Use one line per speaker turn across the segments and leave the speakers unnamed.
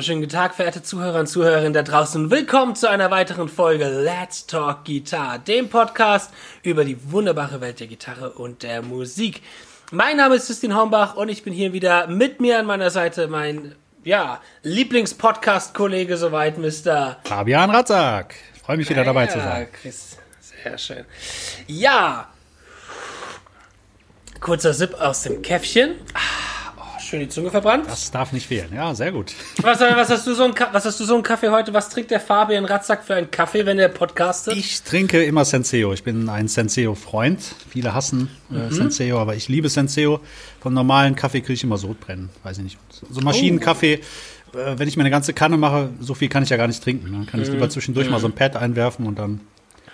wunderschönen guten Tag, verehrte Zuhörer und Zuhörerinnen da draußen. Willkommen zu einer weiteren Folge Let's Talk Guitar, dem Podcast über die wunderbare Welt der Gitarre und der Musik. Mein Name ist Justin Hombach und ich bin hier wieder mit mir an meiner Seite mein, ja, Lieblingspodcast-Kollege soweit, Mr.
Fabian Ratzak. Freue mich wieder dabei
ja,
zu sein.
Chris, sehr schön. Ja, kurzer Sip aus dem Käffchen. Ah, schön die Zunge verbrannt.
Das darf nicht fehlen. Ja, sehr gut.
Was, was, hast du so ein, was hast du so einen Kaffee heute? Was trinkt der Fabian Ratzak für einen Kaffee, wenn der podcastet?
Ich trinke immer Senseo. Ich bin ein Senseo-Freund. Viele hassen äh, Senseo, aber ich liebe Senseo. Vom normalen Kaffee kriege ich immer Sodbrennen. Weiß ich nicht. So Maschinenkaffee, äh, wenn ich mir eine ganze Kanne mache, so viel kann ich ja gar nicht trinken. Dann kann ich lieber zwischendurch mal so ein Pad einwerfen und dann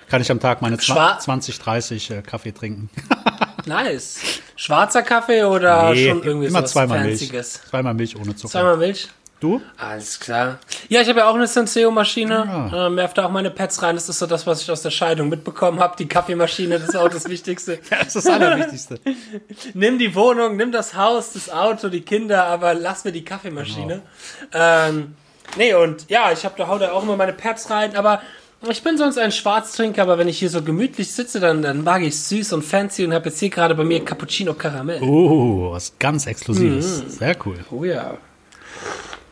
kann ich am Tag meine
Schwa-
20, 30 äh, Kaffee trinken.
Nice. Schwarzer Kaffee oder schon irgendwie
immer zweimal Milch.
Fancyes?
Zweimal Milch ohne Zucker.
Zweimal Milch?
Du?
Alles klar. Ja, ich habe ja auch eine Senseo-Maschine. Ähm, werf da auch meine Pads rein. Das ist so das, was ich aus der Scheidung mitbekommen habe. Die Kaffeemaschine, das ist auch das Wichtigste.
Das ist das Allerwichtigste.
nimm die Wohnung, nimm das Haus, das Auto, die Kinder, aber lass mir die Kaffeemaschine. Ähm, nee, und ja, ich habe da hau da auch immer meine Pads rein, aber ich bin sonst ein Schwarztrinker, aber wenn ich hier so gemütlich sitze, dann, dann mag ich süß und fancy und habe jetzt hier gerade bei mir Cappuccino Karamell.
Oh, was ganz Exklusives. Sehr cool.
Oh ja.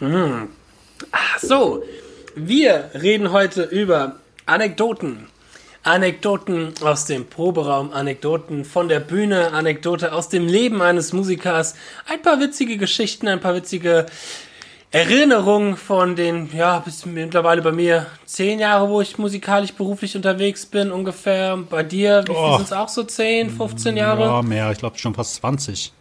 Mm. Ach so, wir reden heute über Anekdoten. Anekdoten aus dem Proberaum, Anekdoten von der Bühne, Anekdote aus dem Leben eines Musikers, ein paar witzige Geschichten, ein paar witzige Erinnerungen von den, ja, bis mittlerweile bei mir zehn Jahre, wo ich musikalisch beruflich unterwegs bin, ungefähr. Bei dir, wie
Oh.
sind es auch so? 10, 15 Jahre?
Ja, mehr. Ich glaube schon fast 20.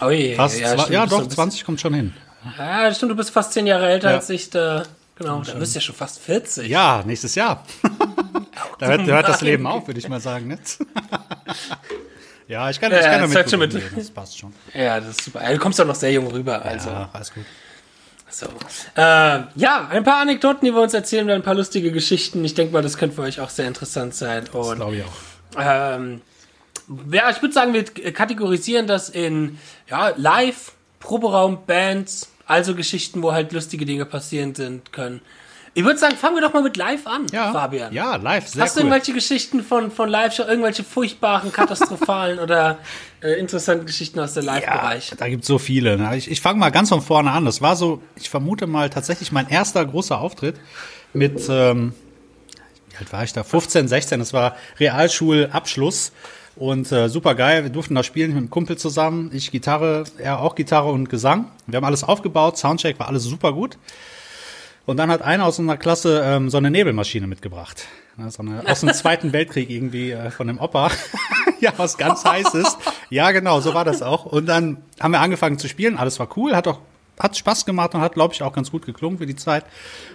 Oh je,
Fast ja,
stimmt,
ja doch,
ein bisschen-
20 kommt schon hin.
Ja, das stimmt, du bist fast zehn Jahre älter
Ja.
als ich. Da, genau, da bist du ja schon fast 40.
Ja, nächstes Jahr. da hört, hört das Leben auf, würde ich mal sagen. Ne? ja, ich kann, ich
Ja,
kann
das
damit
schon mit.
Das passt schon.
Ja, das ist super. Ja, Du kommst doch noch sehr jung rüber. Also,
Ja, alles gut.
So. Äh, ja, ein paar Anekdoten, die wir uns erzählen, ein paar lustige Geschichten. Ich denke mal, das könnte für euch auch sehr interessant sein.
Das
Und
glaube ich auch.
Ähm, ja, ich würde sagen, wir kategorisieren das in ja, Live, Proberaum, Bands, also Geschichten, wo halt lustige Dinge passieren sind können. Ich würde sagen, fangen wir doch mal mit Live an,
Ja,
Fabian.
Ja, live, sehr
Hast du
cool.
irgendwelche Geschichten von, von Live, schon irgendwelche furchtbaren, katastrophalen oder äh, interessanten Geschichten aus dem
Ja,
Live-Bereich?
da gibt's so viele. Ne? Ich, ich fange mal ganz von vorne an. Das war so, ich vermute mal tatsächlich mein erster großer Auftritt mit, ähm, wie alt war ich da? 15, 16. Das war Realschulabschluss. Und äh, super geil, wir durften da spielen mit einem Kumpel zusammen. Ich Gitarre, er auch Gitarre und Gesang. Wir haben alles aufgebaut, Soundcheck war alles super gut. Und dann hat einer aus unserer Klasse ähm, so eine Nebelmaschine mitgebracht. Ne, So eine, aus dem Zweiten Weltkrieg irgendwie äh, von dem Opa. ja, was ganz heißes. Ja, genau, so war das auch. Und dann haben wir angefangen zu spielen. Alles war cool, hat auch hat Spaß gemacht und hat, glaube ich, auch ganz gut geklungen für die Zeit.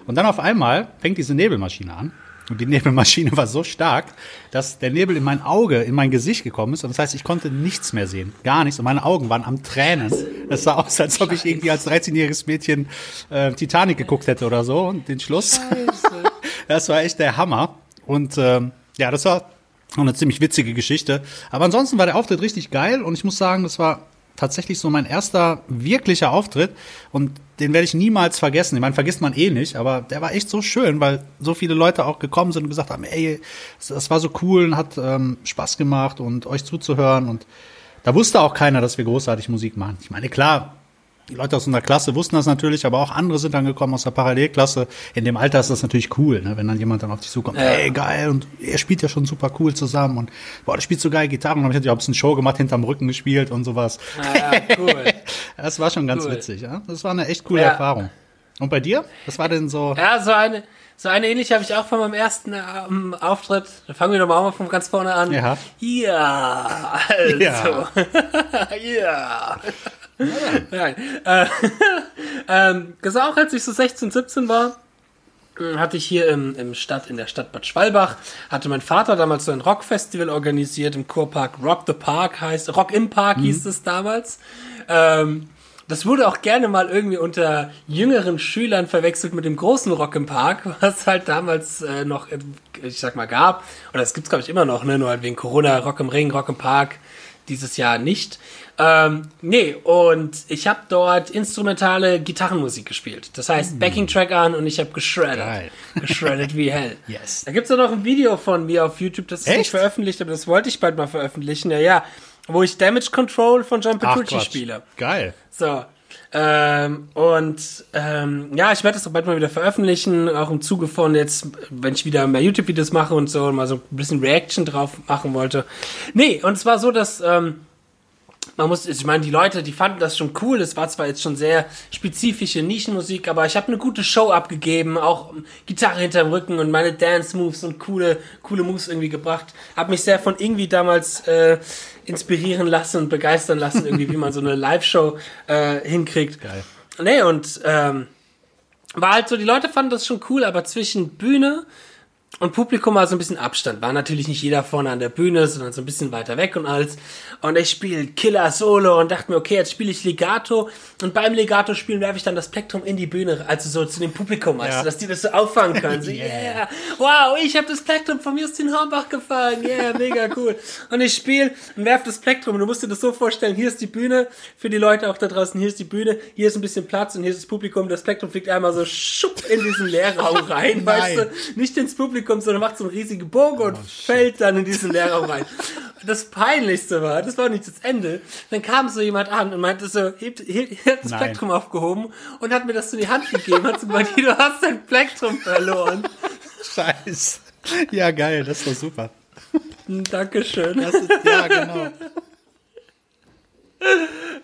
Und dann auf einmal fängt diese Nebelmaschine an. Und die Nebelmaschine war so stark, dass der Nebel in mein Auge, in mein Gesicht gekommen ist. Und das heißt, ich konnte nichts mehr sehen. Gar nichts. Und meine Augen waren am Tränen. Das sah aus, als ob ich irgendwie als 13-jähriges Mädchen äh, Titanic geguckt hätte oder so. Und den Schluss. Das war echt der Hammer. Und ähm, ja, das war eine ziemlich witzige Geschichte. Aber ansonsten war der Auftritt richtig geil und ich muss sagen, das war tatsächlich so mein erster wirklicher Auftritt und den werde ich niemals vergessen. Ich meine, vergisst man eh nicht, aber der war echt so schön, weil so viele Leute auch gekommen sind und gesagt haben, ey, das, war so cool und hat ähm, Spaß gemacht und euch zuzuhören und da wusste auch keiner, dass wir großartig Musik machen. Ich meine, klar, die Leute aus unserer Klasse wussten das natürlich, aber auch andere sind dann gekommen aus der Parallelklasse. In dem Alter ist das natürlich cool, ne? wenn dann jemand dann auf dich zukommt,
Ja.
ey, geil, und ihr spielt ja schon super cool zusammen und boah, du spielst so geil Gitarre und dann hab ich auch ein bisschen Show gemacht, hinterm Rücken gespielt und sowas.
Ja, cool.
Das war schon ganz
Cool.
witzig, ja. Das war eine echt coole
Ja.
Erfahrung. Und bei dir? Was war denn so?
Ja, so eine, so eine ähnliche habe ich auch von meinem ersten ähm, Auftritt. Da fangen wir doch mal von ganz vorne an.
Ja.
Ja, also.
Ja.
ja. Nein. Äh, ähm, das auch, als ich so 16, 17 war, äh, hatte ich hier im, im Stadt, in der Stadt Bad Schwalbach, hatte mein Vater damals so ein Rockfestival organisiert im Kurpark Rock the Park heißt, Rock im Park hieß es damals. Ähm, das wurde auch gerne mal irgendwie unter jüngeren Schülern verwechselt mit dem großen Rock im Park, was halt damals äh, noch, äh, ich sag mal, gab. Oder das gibt's glaube ich immer noch, ne? Nur halt wegen Corona, Rock im Ring, Rock im Park. dieses Jahr nicht. Ähm, nee, und ich habe dort instrumentale Gitarrenmusik gespielt. Das heißt, Backing-Track an und ich habe geschreddet.
Geil.
Geschreddet wie hell.
Yes.
Da gibt's ja noch ein Video von mir auf YouTube, das ist
Echt?
nicht veröffentlicht, aber das wollte ich bald mal veröffentlichen. Ja, ja. Wo ich Damage Control von John
Ach,
Petrucci
Quatsch.
spiele.
Geil.
So. Ähm, und ähm, ja, ich werde das auch bald mal wieder veröffentlichen, auch im Zuge von jetzt, wenn ich wieder mehr YouTube-Videos mache und so, und mal so ein bisschen Reaction drauf machen wollte. Nee, und es war so, dass ähm, man muss, ich meine, die Leute, die fanden das schon cool. Es war zwar jetzt schon sehr spezifische Nischenmusik, aber ich habe eine gute Show abgegeben, auch Gitarre hinterm Rücken und meine Dance Moves und coole, coole Moves irgendwie gebracht. Hab mich sehr von irgendwie damals äh, inspirieren lassen und begeistern lassen, irgendwie, wie man so eine Live-Show äh, hinkriegt.
Geil.
Nee, und ähm, war halt so, die Leute fanden das schon cool, aber zwischen Bühne und Publikum war so ein bisschen Abstand. War natürlich nicht jeder vorne an der Bühne, sondern so ein bisschen weiter weg und alles. Und ich spiele Killer Solo und dachte mir, okay, jetzt spiele ich Legato. Und beim Legato spielen werfe ich dann das Plektrum in die Bühne, also so zu dem Publikum,
Ja.
dass die das so auffangen können. So,
Yeah.
Wow, ich habe das Plektrum von Justin Hornbach gefangen. Yeah, mega cool. Und ich spiele und werfe das Plektrum. Und du musst dir das so vorstellen, hier ist die Bühne, für die Leute auch da draußen, hier ist die Bühne, hier ist ein bisschen Platz und hier ist das Publikum. Das Plektrum fliegt einmal so schupp in diesen Leerraum rein, weißt du? Nicht ins Publikum, sondern macht so einen riesigen Bogen und fällt dann in diesen Leerraum rein. Das Peinlichste war, das war nicht das Ende. Dann kam so jemand an und meinte so, hebt, hebt, hebt das
Nein.
Plektrum aufgehoben und hat mir das so in die Hand gegeben, hat so gemeint, "Hier, du hast dein Plektrum verloren.
Scheiße. Ja, geil, das doch super.
Dankeschön.
Das ist, ja, genau.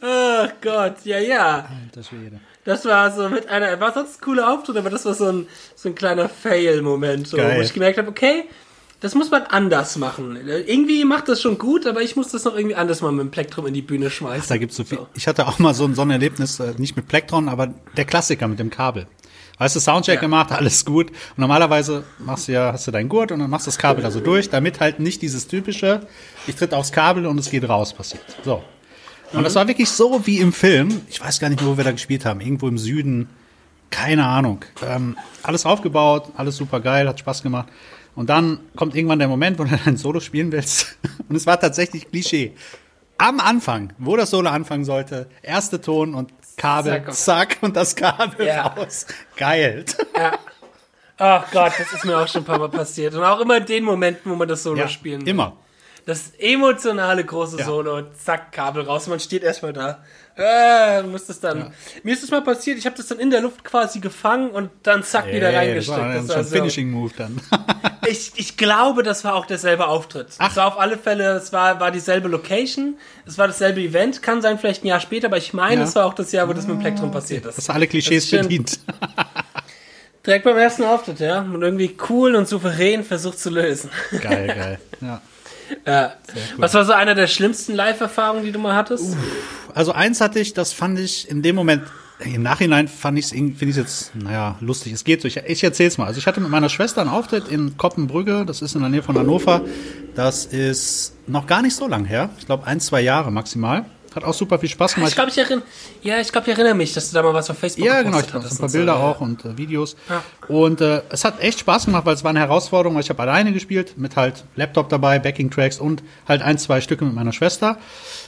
Ach Gott, ja, ja.
Alter Schwede.
Das war so mit einer, war sonst ein cooler Auftritt, aber das war so ein, so ein kleiner Fail-Moment, so, wo ich gemerkt habe, okay, das muss man anders machen. Irgendwie macht das schon gut, aber ich muss das noch irgendwie anders mal mit dem Plektrum in die Bühne schmeißen.
Da gibt's so viel. Ich hatte auch mal so ein, so ein Erlebnis, äh, nicht mit Plektron, aber der Klassiker mit dem Kabel. Weißt du, Soundcheck
Ja.
gemacht, alles gut. Und normalerweise machst du ja, hast du deinen Gurt und dann machst du das Kabel da so durch, damit halt nicht dieses typische, ich tritt aufs Kabel und es geht raus passiert. So. Und das war wirklich so wie im Film. Ich weiß gar nicht mehr, wo wir da gespielt haben. Irgendwo im Süden. Keine Ahnung. Ähm, alles aufgebaut, alles super geil, hat Spaß gemacht. Und dann kommt irgendwann der Moment, wo du ein Solo spielen willst. Und es war tatsächlich Klischee. Am Anfang, wo das Solo anfangen sollte, erste Ton und Kabel,
Zack.
zack, und das Kabel
Ja.
raus. Geil.
Ja. Ach Gott, das ist mir auch schon ein paar Mal passiert. Und auch immer in den Momenten, wo man das Solo
Ja,
spielen will.
immer.
Das emotionale große
Ja.
Solo, zack, Kabel raus, man steht erstmal da. Äh, muss das dann. Mir ist das mal passiert, ich habe das dann in der Luft quasi gefangen und dann zack wieder
Ey, das
reingesteckt.
war
Das war so-
Finishing Move dann.
ich, ich glaube, das war auch derselbe Auftritt.
Ach.
Es war auf alle Fälle, es war, war dieselbe Location, es war dasselbe Event, kann sein vielleicht ein Jahr später, aber ich meine,
Ja.
es war auch das Jahr, wo das mit dem Plektrum passiert ist.
Das alle Klischees
Das
bedient.
Direkt beim ersten Auftritt, ja. Und irgendwie cool und souverän versucht zu lösen.
Geil, geil. Ja.
Ja. Was war so einer der schlimmsten Live-Erfahrungen, die du mal hattest?
Also eins hatte ich, das fand ich in dem Moment, im Nachhinein fand ich es, finde ich jetzt, naja, lustig. Es geht so. Ich, ich erzähl's mal. Also ich hatte mit meiner Schwester einen Auftritt in Koppenbrügge, das ist in der Nähe von Hannover. Das ist noch gar nicht so lang her. Ich glaube ein, zwei Jahre maximal. Hat auch super viel Spaß gemacht.
Ich glaube, ich erinnere, ja, ich glaube, ich erinnere mich, dass du da mal was auf Facebook
Ja, genau, ich habe ein paar
so,
Bilder
ja.
auch und äh, Videos.
Ja.
Und äh, es hat echt Spaß gemacht, weil es war eine Herausforderung, weil ich habe alleine gespielt, mit halt Laptop dabei, Backing-Tracks und halt ein, zwei Stücke mit meiner Schwester.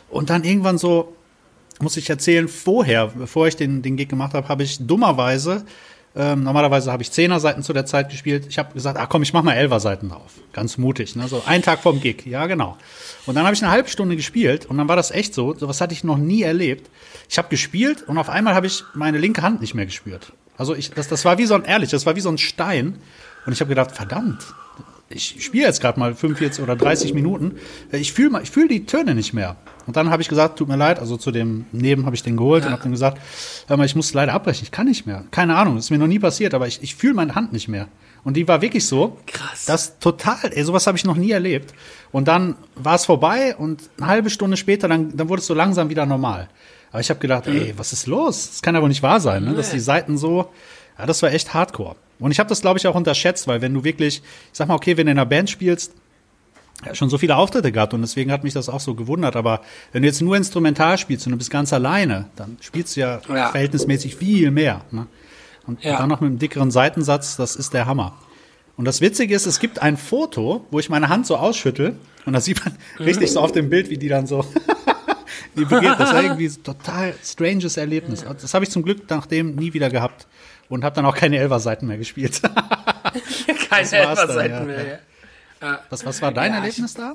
Und dann irgendwann so, muss ich erzählen, vorher, bevor ich den, den Gig gemacht habe, habe ich dummerweise, ähm, normalerweise habe ich Zehner-Seiten zu der Zeit gespielt. Ich habe gesagt, ah komm, ich mach mal Elfer-Seiten drauf. Ganz mutig, ne? So einen Tag vorm Gig, ja genau. Und dann habe ich eine halbe Stunde gespielt und dann war das echt so, sowas hatte ich noch nie erlebt. Ich habe gespielt und auf einmal habe ich meine linke Hand nicht mehr gespürt. Also ich, das, das war wie so ein, ehrlich, das war wie so ein Stein. Und ich habe gedacht, verdammt, ich spiele jetzt gerade mal 45 oder 30 Minuten. Ich fühle ich fühl die Töne nicht mehr. Und dann habe ich gesagt, tut mir leid, also zu dem Neben habe ich den geholt und habe dann gesagt, hör mal, ich muss leider abbrechen, ich kann nicht mehr. Keine Ahnung, das ist mir noch nie passiert, aber ich, ich fühle meine Hand nicht mehr. Und die war wirklich so.
Krass.
Das total, ey, sowas habe ich noch nie erlebt. Und dann war es vorbei und eine halbe Stunde später, dann, dann wurde es so langsam wieder normal. Aber ich habe gedacht, ey, was ist los? Das kann ja wohl nicht wahr sein, ne? dass die Seiten so, ja, das war echt hardcore. Und ich habe das, glaube ich, auch unterschätzt, weil wenn du wirklich, ich sag mal, okay, wenn du in einer Band spielst, ja, schon so viele Auftritte gehabt und deswegen hat mich das auch so gewundert. Aber wenn du jetzt nur instrumental spielst und du bist ganz alleine, dann spielst du ja,
Ja.
verhältnismäßig viel mehr. Ne? Und
Ja.
dann noch mit einem dickeren Seitensatz, das ist der Hammer. Und das Witzige ist, es gibt ein Foto, wo ich meine Hand so ausschüttel und da sieht man richtig so auf dem Bild, wie die dann so die begeht. Das war irgendwie ein total stranges Erlebnis. Das habe ich zum Glück nachdem nie wieder gehabt und habe dann auch keine Elfer-Seiten mehr gespielt.
Keine Elfer-Seiten
ja,
mehr. Ja.
Was, was war dein
Ja,
Erlebnis da?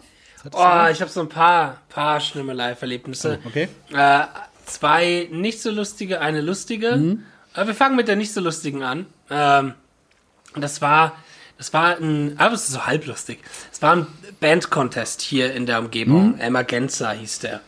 Oh, ich habe so ein paar, paar schlimme Live-Erlebnisse.
du? Okay.
Äh, zwei nicht so lustige, eine lustige. Äh, wir fangen mit der nicht so lustigen an. Ähm, und das war, das war ein, aber es ist so halblustig. Es war ein Band-Contest hier in der Umgebung. Emergenza hieß der.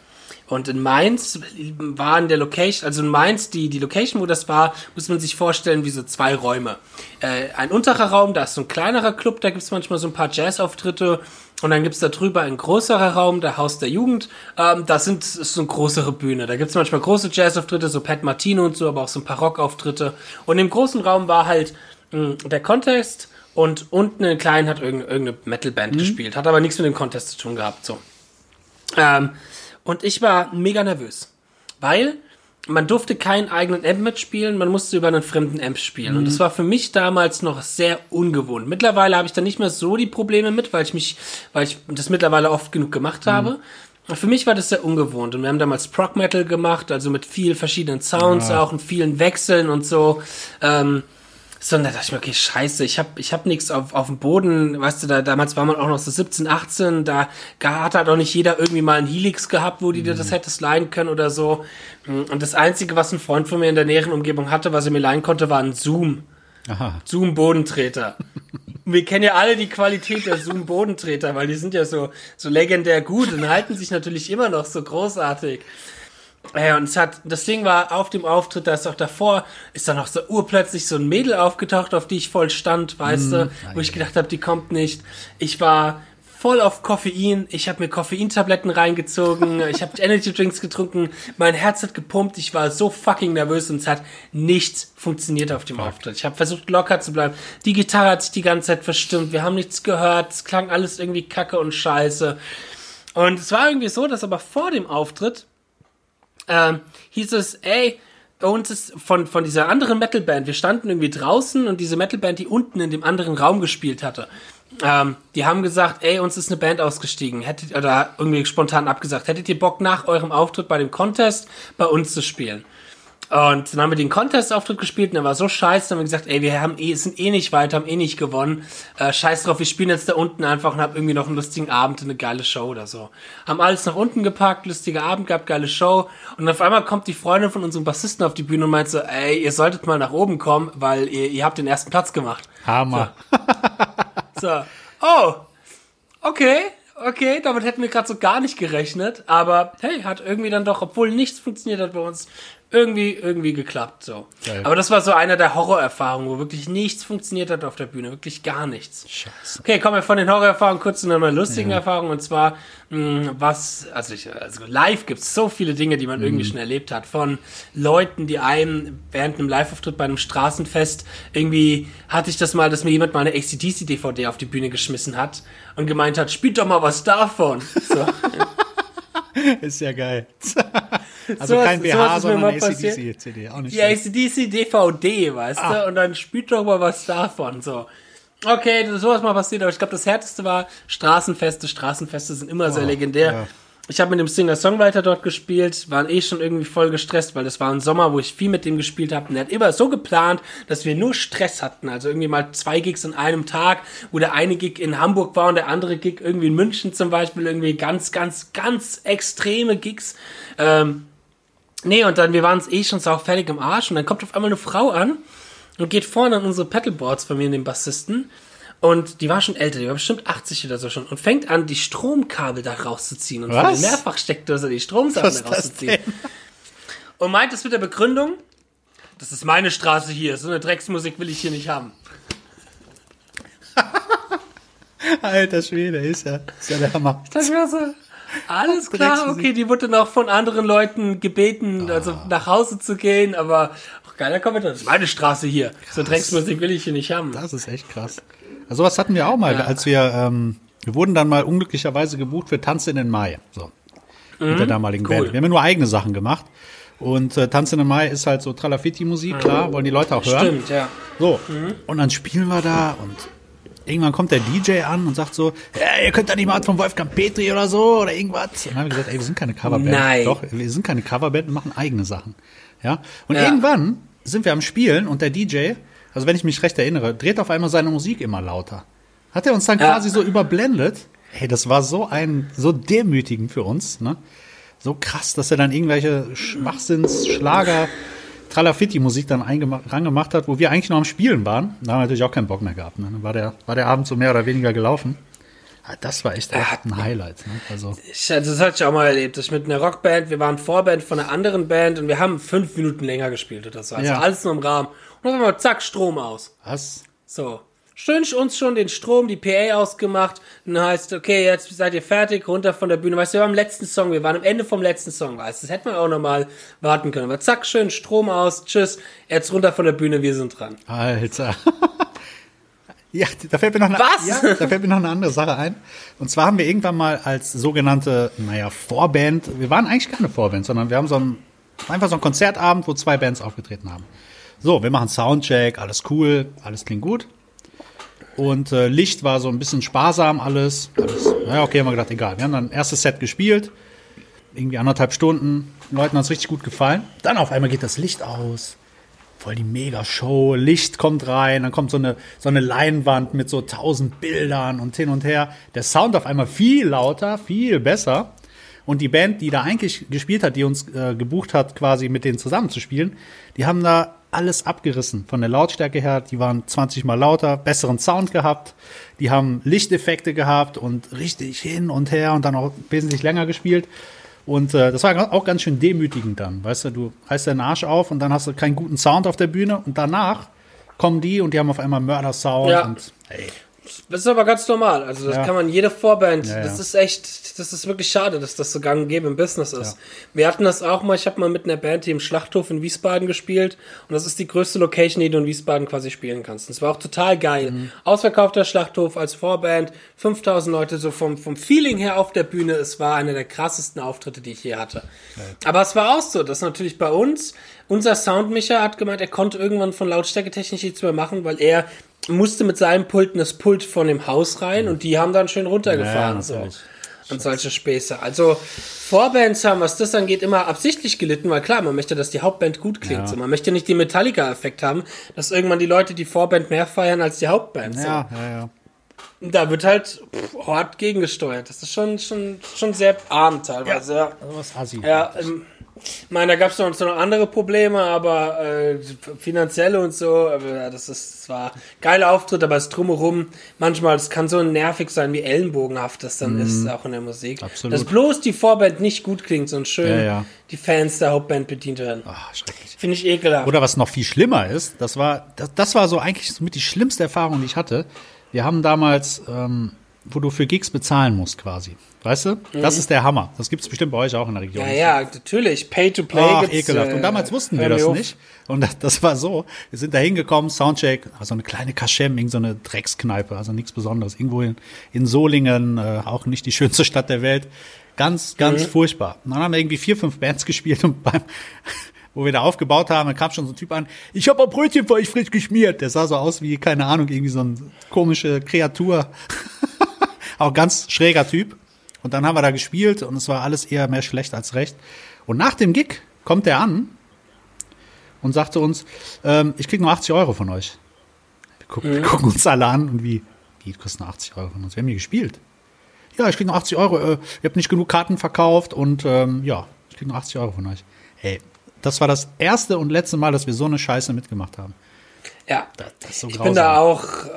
Und in Mainz war in der Location, also in Mainz, die, die Location, wo das war, muss man sich vorstellen, wie so zwei Räume. Äh, ein unterer Raum, da ist so ein kleinerer Club, da gibt's manchmal so ein paar Jazz-Auftritte. Und dann gibt's da drüber ein größerer Raum, der Haus der Jugend. Ähm, da sind, ist so eine größere Bühne. Da gibt's manchmal große Jazz-Auftritte, so Pat Martino und so, aber auch so ein paar Rock-Auftritte. Und im großen Raum war halt mh, der Contest und unten in kleinen hat irgendeine, irgendeine Metal-Band gespielt. Hat aber nichts mit dem Contest zu tun gehabt, so. Ähm, und ich war mega nervös, weil man durfte keinen eigenen Amp mitspielen, man musste über einen fremden Amp spielen. Und das war für mich damals noch sehr ungewohnt. Mittlerweile habe ich da nicht mehr so die Probleme mit, weil ich mich, weil ich das mittlerweile oft genug gemacht habe. Für mich war das sehr ungewohnt und wir haben damals Prog Metal gemacht, also mit viel verschiedenen Sounds auch und vielen Wechseln und so. Ähm, so, und da dachte ich mir, okay, scheiße, ich hab, ich hab nichts auf, auf dem Boden, weißt du, da, damals war man auch noch so 17, 18, da hat halt auch nicht jeder irgendwie mal einen Helix gehabt, wo die dir das hättest leihen können oder so. Und das Einzige, was ein Freund von mir in der näheren Umgebung hatte, was er mir leihen konnte, war ein Zoom.
Aha.
Zoom-Bodentreter. Wir kennen ja alle die Qualität der Zoom-Bodentreter, weil die sind ja so, so legendär gut und halten sich natürlich immer noch so großartig. Ja, und es hat, das Ding war auf dem Auftritt, da ist auch davor, ist dann noch so urplötzlich so ein Mädel aufgetaucht, auf die ich voll stand, weißt du, wo ich gedacht habe, die kommt nicht. Ich war voll auf Koffein, ich habe mir Koffeintabletten reingezogen, ich habe Energy Drinks getrunken, mein Herz hat gepumpt, ich war so fucking nervös und es hat nichts funktioniert auf dem Auftritt. Ich habe versucht locker zu bleiben. Die Gitarre hat sich die ganze Zeit verstimmt, wir haben nichts gehört, es klang alles irgendwie kacke und scheiße. Und es war irgendwie so, dass aber vor dem Auftritt ähm, hieß es, ey, uns ist von, von dieser anderen Metalband, wir standen irgendwie draußen und diese Metalband, die unten in dem anderen Raum gespielt hatte, ähm, die haben gesagt, ey, uns ist eine Band ausgestiegen, hättet, oder irgendwie spontan abgesagt, hättet ihr Bock nach eurem Auftritt bei dem Contest bei uns zu spielen? Und dann haben wir den Contest-Auftritt gespielt und der war so scheiße, dann haben wir gesagt, ey, wir haben eh, sind eh nicht weiter, haben eh nicht gewonnen. Äh, scheiß drauf, wir spielen jetzt da unten einfach und haben irgendwie noch einen lustigen Abend, eine geile Show oder so. Haben alles nach unten gepackt, lustiger Abend gehabt, geile Show. Und auf einmal kommt die Freundin von unserem Bassisten auf die Bühne und meint so, ey, ihr solltet mal nach oben kommen, weil ihr, ihr habt den ersten Platz gemacht.
Hammer.
So, oh, okay, okay, damit hätten wir gerade so gar nicht gerechnet, aber hey, hat irgendwie dann doch, obwohl nichts funktioniert hat bei uns, irgendwie, irgendwie geklappt, so.
Geil.
Aber das war so einer der Horrorerfahrungen, wo wirklich nichts funktioniert hat auf der Bühne, wirklich gar nichts.
Scheiße.
Okay, kommen wir von den Horrorerfahrungen kurz zu einer lustigen Erfahrung und zwar, mh, was, also, ich, also live gibt's so viele Dinge, die man irgendwie schon erlebt hat. Von Leuten, die einem während einem Live-Auftritt bei einem Straßenfest irgendwie hatte ich das mal, dass mir jemand mal eine ACDC-DVD auf die Bühne geschmissen hat und gemeint hat, spielt doch mal was davon. So.
Ist ja geil. Also
Sowas-
kein
sowas
BH,
mir
sondern. ACDC-CD. Auch nicht
die
schlecht.
ACDC DVD, weißt
Ah.
du? Und dann spielt doch mal was davon, so. Okay, das ist sowas mal passiert, aber ich glaube, das härteste war Straßenfeste. Straßenfeste sind immer sehr
Oh,
legendär.
ja.
Ich habe mit dem Singer-Songwriter dort gespielt, waren eh schon irgendwie voll gestresst, weil das war ein Sommer, wo ich viel mit dem gespielt habe. Und er hat immer so geplant, dass wir nur Stress hatten. Also irgendwie mal zwei Gigs in einem Tag, wo der eine Gig in Hamburg war und der andere Gig irgendwie in München zum Beispiel. Irgendwie ganz, ganz, ganz extreme Gigs. Ähm, Nee, und dann, wir waren uns eh schon sau fertig im Arsch und dann kommt auf einmal eine Frau an und geht vorne an unsere Pedalboards von mir, den Bassisten. Und die war schon älter, die war bestimmt 80 oder so schon und fängt an, die Stromkabel da rauszuziehen und von der Mehrfachsteckdose die Stromsachen da rauszuziehen. Und meint es mit der Begründung, das ist meine Straße hier, so eine Drecksmusik will ich hier nicht haben.
Alter Schwede, ist ja, ist ja der Hammer.
Das war so. Alles klar, okay, die wurde noch von anderen Leuten gebeten, also
Ah.
nach Hause zu gehen, aber auch geiler Kommentar. Das ist meine Straße hier. So Drecksmusik will ich hier nicht haben.
Das ist echt krass. Also was hatten wir auch mal, als wir, ähm, wir wurden dann mal unglücklicherweise gebucht für Tanz in den Mai. So. Mit der damaligen
Mhm. cool.
Band. Wir haben ja nur eigene Sachen gemacht. Und äh, Tanz in den Mai ist halt so Tralafitti-Musik, klar, wollen die Leute auch hören.
Stimmt, ja.
So, und dann spielen wir da und irgendwann kommt der DJ an und sagt so, ja, ihr könnt da nicht mal von Wolfgang Petri oder so oder irgendwas. Und dann haben wir gesagt, ey, wir sind keine Coverband.
Nein.
Doch, wir sind keine Coverband, wir machen eigene Sachen. Ja. Und
Ja.
irgendwann sind wir am Spielen und der DJ, also wenn ich mich recht erinnere, dreht auf einmal seine Musik immer lauter. Hat er uns dann
Ja.
quasi so überblendet. Hey, das war so ein, so demütigend für uns, ne? So krass, dass er dann irgendwelche Schwachsinns, Schlager, Tralafitti-Musik dann rangemacht hat, wo wir eigentlich noch am Spielen waren. Da haben wir natürlich auch keinen Bock mehr gehabt. Ne? Dann war der, war der Abend so mehr oder weniger gelaufen. Ah, Das war echt auch ein Highlight. Ne? Also,
Ich, das hatte ich auch mal erlebt. Ich mit einer Rockband, wir waren Vorband von einer anderen Band und wir haben fünf Minuten länger gespielt oder so. Also
Ja.
alles nur im Rahmen. Und dann mal zack, Strom aus.
was?
So. Schön uns schon den Strom, die PA ausgemacht. Dann heißt, okay, jetzt seid ihr fertig, runter von der Bühne. Weißt du, wir waren am letzten Song, wir waren am Ende vom letzten Song. Weißt du, das hätten wir auch nochmal warten können. Aber zack, schön Strom aus, tschüss, jetzt runter von der Bühne, wir sind dran.
Alter. ja, da fällt mir noch eine,
Was?
Ja, da fällt mir noch eine andere Sache ein. Und zwar haben wir irgendwann mal als sogenannte, naja, Vorband, wir waren eigentlich keine Vorband, sondern wir haben so ein, einfach so ein Konzertabend, wo zwei Bands aufgetreten haben. So, wir machen Soundcheck, alles cool, alles klingt gut. Und äh, Licht war so ein bisschen sparsam, alles. alles. Ja, okay, haben wir gedacht, egal. Wir haben dann erstes Set gespielt, irgendwie anderthalb Stunden. Den Leuten hat es richtig gut gefallen. Dann auf einmal geht das Licht aus. Voll die Mega-Show, Licht kommt rein, dann kommt so eine, so eine Leinwand mit so tausend Bildern und hin und her. Der Sound auf einmal viel lauter, viel besser. Und die Band, die da eigentlich gespielt hat, die uns äh, gebucht hat, quasi mit denen zusammenzuspielen, die haben da alles abgerissen. Von der Lautstärke her, die waren 20 mal lauter, besseren Sound gehabt, die haben Lichteffekte gehabt und richtig hin und her und dann auch wesentlich länger gespielt. Und äh, das war auch ganz schön demütigend dann. Weißt du, du reißt deinen Arsch auf und dann hast du keinen guten Sound auf der Bühne und danach kommen die und die haben auf einmal Mörder-Sound
Ja.
und ey,
Das ist aber ganz normal. Also das
Ja.
kann man jede Vorband.
Ja, ja.
Das ist echt, das ist wirklich schade, dass das so gang und gäbe im Business ist. Wir hatten das auch mal. Ich habe mal mit einer Band hier im Schlachthof in Wiesbaden gespielt und das ist die größte Location, die du in Wiesbaden quasi spielen kannst. Und es war auch total geil.
Mhm.
Ausverkaufter Schlachthof als Vorband, 5000 Leute so vom vom Feeling her auf der Bühne. Es war einer der krassesten Auftritte, die ich je hatte. Aber es war auch so, dass natürlich bei uns unser Soundmischer hat gemeint, er konnte irgendwann von Lautstärketechnisch nichts mehr machen, weil er musste mit seinem Pult in das Pult von dem Haus rein und die haben dann schön runtergefahren.
Ja,
so. Und solche Späße. Also Vorbands haben, was das angeht, immer absichtlich gelitten, weil klar, man möchte, dass die Hauptband gut klingt.
Ja.
So, man möchte nicht den Metallica-Effekt haben, dass irgendwann die Leute die Vorband mehr feiern als die Hauptband. So.
ja, ja, ja.
Und Da wird halt pff, hart gegengesteuert. Das ist schon, schon, schon sehr arm teilweise. Ja.
Also was Assi.
Ja, ähm, ich meine, da gab es noch so noch andere Probleme, aber äh, finanzielle und so, aber ja, das ist zwar geiler Auftritt, aber das Drumherum, manchmal, das kann so nervig sein, wie ellenbogenhaft das dann ist, auch in der Musik.
Mhm. Absolut.
Dass bloß die Vorband nicht gut klingt, sondern schön
Ja, ja.
die Fans der Hauptband bedient werden.
Ah, schrecklich.
Finde ich ekelhaft.
Oder was noch viel schlimmer ist, das war, das, das war so eigentlich mit die schlimmste Erfahrung, die ich hatte. Wir haben damals, ähm, wo du für Gigs bezahlen musst quasi. Weißt du? Das ist der Hammer. Das gibt es bestimmt bei euch auch in der Region.
Mhm. ja, ja, natürlich. Pay to play
Ach, ekelhaft.
äh,
Und damals wussten wir
hör mir
das
auf.
nicht. Und das, das war so. Wir sind da hingekommen, Soundcheck, so eine kleine Kaschem, irgend so eine Dreckskneipe, also nichts Besonderes. Irgendwo in, in Solingen, äh, auch nicht die schönste Stadt der Welt. Ganz, ganz
Mhm.
furchtbar. Und dann haben wir irgendwie vier, fünf Bands gespielt und beim, wo wir da aufgebaut haben, kam schon so ein Typ an, ich habe ein Brötchen für euch frisch geschmiert. Der sah so aus wie, keine Ahnung, irgendwie so eine komische Kreatur. auch ganz schräger Typ. Und dann haben wir da gespielt und es war alles eher mehr schlecht als recht. Und nach dem Gig kommt er an und sagte uns, ähm, ich krieg nur 80 Euro von euch. Wir gucken, wir gucken uns alle an und wie, wie du kriegst nur 80 Euro von uns? Wir haben hier gespielt. Ja, ich krieg nur 80 Euro. Äh, ihr habt nicht genug Karten verkauft und ähm, ja, ich krieg nur 80 Euro von euch. Hey, das war das erste und letzte Mal, dass wir so eine Scheiße mitgemacht haben.
Ja.
Das, das ist so
Ich
grausam.
bin da auch. äh,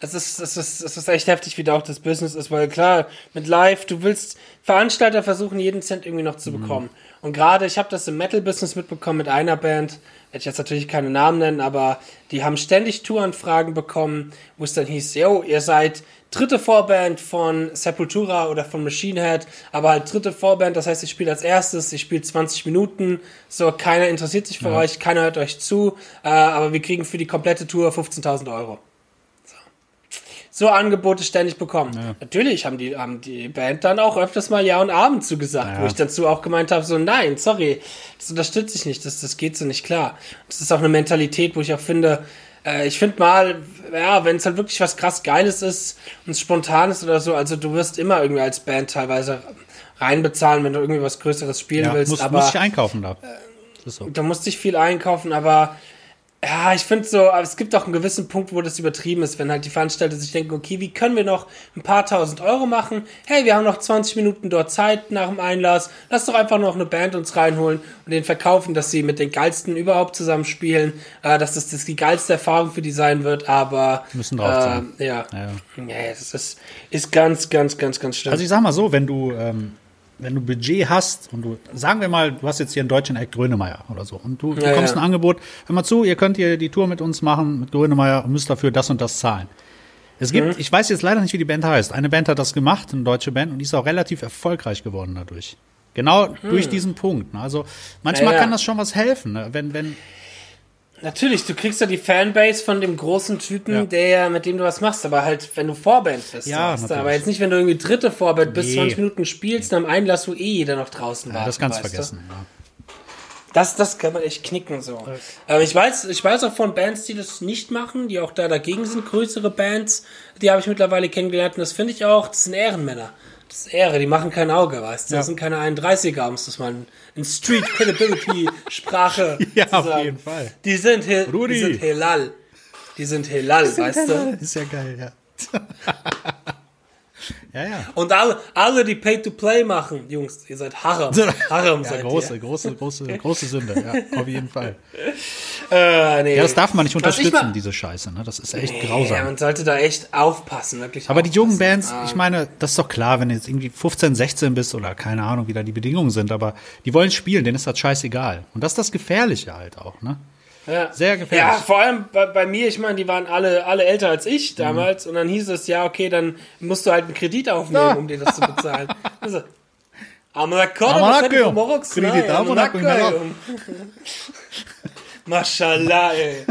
Es ist, es, ist, es ist echt heftig, wie da auch das Business ist, weil klar, mit Live, du willst, Veranstalter versuchen, jeden Cent irgendwie noch zu bekommen. Und gerade, ich habe das im Metal-Business mitbekommen mit einer Band, werde ich jetzt natürlich keine Namen nennen, aber die haben ständig Touranfragen bekommen, wo es dann hieß, yo, ihr seid dritte Vorband von Sepultura oder von Machine Head, aber halt dritte Vorband, das heißt, ich spiele als erstes, ich spiele 20 Minuten, so, keiner interessiert sich für euch, keiner hört euch zu, äh, aber wir kriegen für die komplette Tour 15.000 Euro so Angebote ständig bekommen. Natürlich haben die, haben die Band dann auch öfters mal Ja und Abend zugesagt,
Ja.
wo ich dazu auch gemeint habe, so nein, sorry, das unterstütze ich nicht, das, das geht so nicht klar. Das ist auch eine Mentalität, wo ich auch finde, Äh, ich finde mal, ja, wenn es halt wirklich was krass Geiles ist und es spontan ist oder so, also du wirst immer irgendwie als Band teilweise reinbezahlen, wenn du irgendwie was Größeres spielen
Ja,
willst.
muss,
aber
muss ich einkaufen da. Ist so.
da musste ich viel einkaufen, aber ja, ich finde so, aber es gibt auch einen gewissen Punkt, wo das übertrieben ist, wenn halt die Veranstalter sich denken, okay, wie können wir noch ein paar tausend Euro machen? Hey, wir haben noch 20 Minuten dort Zeit nach dem Einlass. Lass doch einfach noch eine Band uns reinholen und den verkaufen, dass sie mit den geilsten überhaupt zusammen spielen, äh, dass das, das die geilste Erfahrung für die sein wird, aber
Müssen drauf sein.
äh, ja.
Ja.
ja, das ist, ist ganz, ganz, ganz, ganz schlimm.
Also ich sag mal so, wenn du, ähm, wenn du Budget hast und du, sagen wir mal, du hast jetzt hier einen deutschen Eck Grönemeyer oder so und du
Ja,
bekommst
ja.
ein Angebot, hör mal zu, ihr könnt hier die Tour mit uns machen, mit Grönemeyer und müsst dafür das und das zahlen. Es gibt,
Mhm.
ich weiß jetzt leider nicht, wie die Band heißt. Eine Band hat das gemacht, eine deutsche Band, und die ist auch relativ erfolgreich geworden dadurch. Genau durch diesen Punkt. Ne? Also manchmal
Mhm. Ja, ja.
kann das schon was helfen. Ne? Wenn, wenn,
Natürlich, du kriegst ja die Fanbase von dem großen Typen,
Ja.
der, mit dem du was machst, aber halt, wenn du Vorband bist.
Ja,
du.
natürlich.
aber jetzt nicht, wenn du irgendwie dritte Vorband bis
Nee.
20 Minuten spielst, am Einlass, wo eh jeder noch draußen war.
ja, das kannst du
weißt du.
vergessen.
Das, das kann man echt knicken so. Aber ich weiß, ich weiß auch von Bands, die das nicht machen, die auch da dagegen sind, größere Bands, die habe ich mittlerweile kennengelernt und das finde ich auch, das sind Ehrenmänner. Das ist Ehre, die machen kein Auge, weißt du.
Ja.
Das sind keine 31er, um es mal in- Street Credibility Sprache
Ja,
zu
auf
sagen.
jeden Fall.
Die sind, Hil
Rudi.
die sind Helal. Die sind Helal, weißt du.
Ist ja geil, ja. ja, ja.
Und alle, alle, die Pay-to-Play machen, Jungs, ihr seid Haram. Haram
Ja,
seid
große,
ihr.
große, große, große Sünde, ja, auf jeden Fall.
Äh, nee.
Ja, das darf man nicht unterstützen, diese Scheiße, ne? Das ist echt
Ja,
grausam.
man sollte da echt aufpassen, wirklich.
Aber die jungen. Bands, ich meine, das ist doch klar, wenn du jetzt irgendwie 15, 16 bist oder keine Ahnung, wie da die Bedingungen sind, aber die wollen spielen, denen ist das scheißegal. Und das ist das Gefährliche halt auch, ne?
Ja.
Sehr gefährlich.
Ja, vor allem bei, bei mir, ich meine, die waren alle, alle älter als ich
Mhm.
damals und dann hieß es, ja, okay, dann musst du halt einen Kredit aufnehmen,
Ja.
um dir das zu bezahlen. Also, Amanakko,
Amanakko.
Kredit,
Kredit,
Mashallah, ey.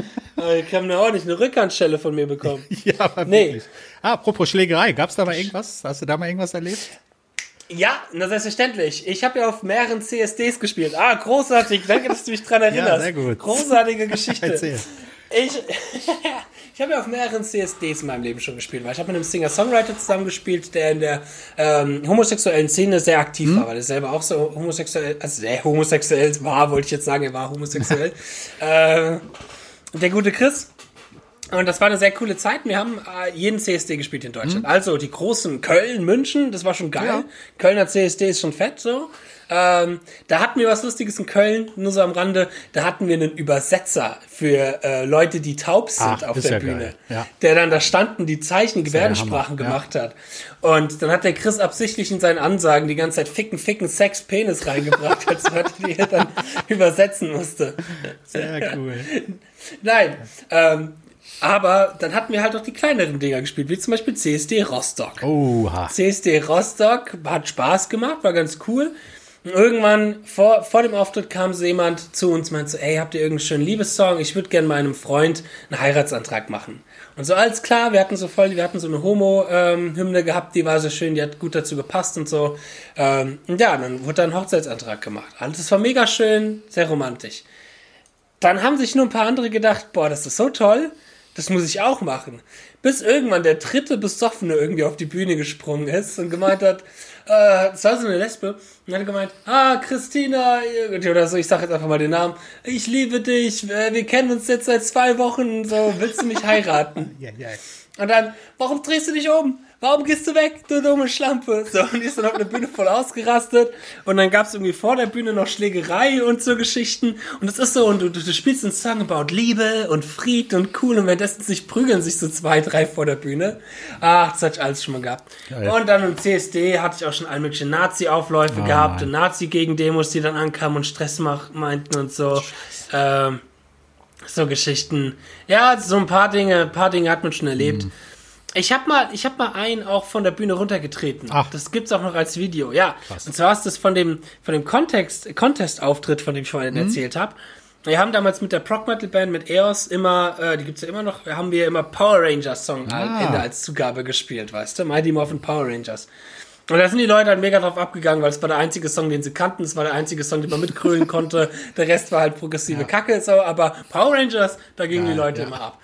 Ich habe eine ordentlich eine Rückhandstelle von mir bekommen.
Ja, aber
Nee.
wirklich. Ah, apropos Schlägerei, gab's da mal irgendwas? Hast du da mal irgendwas erlebt?
Ja, na selbstverständlich. Ich habe ja auf mehreren CSDs gespielt. Ah, großartig. Danke, dass du mich dran erinnerst.
sehr gut.
Großartige Geschichte.
Erzähl.
Ich, ich habe ja auf mehreren CSDs in meinem Leben schon gespielt, weil ich habe mit einem Singer-Songwriter zusammengespielt, der in der ähm, homosexuellen Szene sehr aktiv
Hm?
war, weil er selber auch so homosexuell, also sehr homosexuell war, wollte ich jetzt sagen, er war homosexuell. äh, der gute Chris. Und das war eine sehr coole Zeit. Wir haben äh, jeden CSD gespielt in Deutschland. Also die großen Köln, München, das war schon geil.
Ja.
Kölner CSD ist schon fett so. Ähm, da hatten wir was Lustiges in Köln, nur so am Rande. Da hatten wir einen Übersetzer für äh, Leute, die taub sind
Ach,
auf der
ja
Bühne.
Ja.
Der dann da standen, die Zeichen, Gebärdensprachen
ja.
gemacht hat. Und dann hat der Chris absichtlich in seinen Ansagen die ganze Zeit Ficken, Ficken, Sex, Penis reingebracht, als Leute, die er dann übersetzen musste.
Sehr cool.
Nein, ähm, aber dann hatten wir halt auch die kleineren Dinger gespielt, wie zum Beispiel CSD Rostock.
Oha.
CSD Rostock hat Spaß gemacht, war ganz cool. Und irgendwann vor, vor dem Auftritt kam so jemand zu uns, meinte so, ey, habt ihr irgendeinen schönen Liebessong? Ich würde gerne meinem Freund einen Heiratsantrag machen. Und so alles klar, wir hatten so voll, wir hatten so eine Homo-Hymne gehabt, die war so schön, die hat gut dazu gepasst und so. Ähm, und ja, dann wurde da ein Hochzeitsantrag gemacht. Alles das war mega schön, sehr romantisch. Dann haben sich nur ein paar andere gedacht, boah, das ist so toll, das muss ich auch machen. Bis irgendwann der dritte Besoffene irgendwie auf die Bühne gesprungen ist und gemeint hat, äh, das war so eine Lesbe, und hat gemeint, ah, Christina, irgendwie oder so, ich sag jetzt einfach mal den Namen, ich liebe dich, äh, wir kennen uns jetzt seit zwei Wochen, so, willst du mich heiraten?
Ja, ja.
Und dann, warum drehst du dich um? Warum gehst du weg, du dumme Schlampe? So, und die ist dann auf der Bühne voll ausgerastet. Und dann gab's irgendwie vor der Bühne noch Schlägerei und so Geschichten. Und es ist so, und du, du, du spielst einen Song about Liebe und Fried und cool. Und währenddessen sich prügeln sich so zwei, drei vor der Bühne. Ach, das hatte ich alles schon mal gehabt.
Geil.
Und dann im CSD hatte ich auch schon all mögliche Nazi-Aufläufe
Oh,
gehabt und Nazi-Gegendemos, die dann ankamen und Stress meinten und so. Ähm, so Geschichten. Ja, so ein paar Dinge, ein paar Dinge hat man schon erlebt.
Mhm.
Ich habe mal, ich habe mal einen auch von der Bühne runtergetreten.
Ach.
Das gibt's auch noch als Video. Ja.
Krass.
Und zwar ist das von dem von dem Kontext Contest-Auftritt, von dem ich vorhin
Mhm.
erzählt habe. Wir haben damals mit der Prog Metal Band mit EOS immer, äh, die gibt's ja immer noch, haben wir immer Power Rangers Song
Ah.
am Ende als Zugabe gespielt, weißt du? Mighty Morphin Power Rangers. Und da sind die Leute halt mega drauf abgegangen, weil es war der einzige Song, den sie kannten, es war der einzige Song, den man mitkrölen konnte. Der Rest war halt progressive Kacke, so, aber Power Rangers, da gingen die
Geil,
Leute
ja.
immer ab.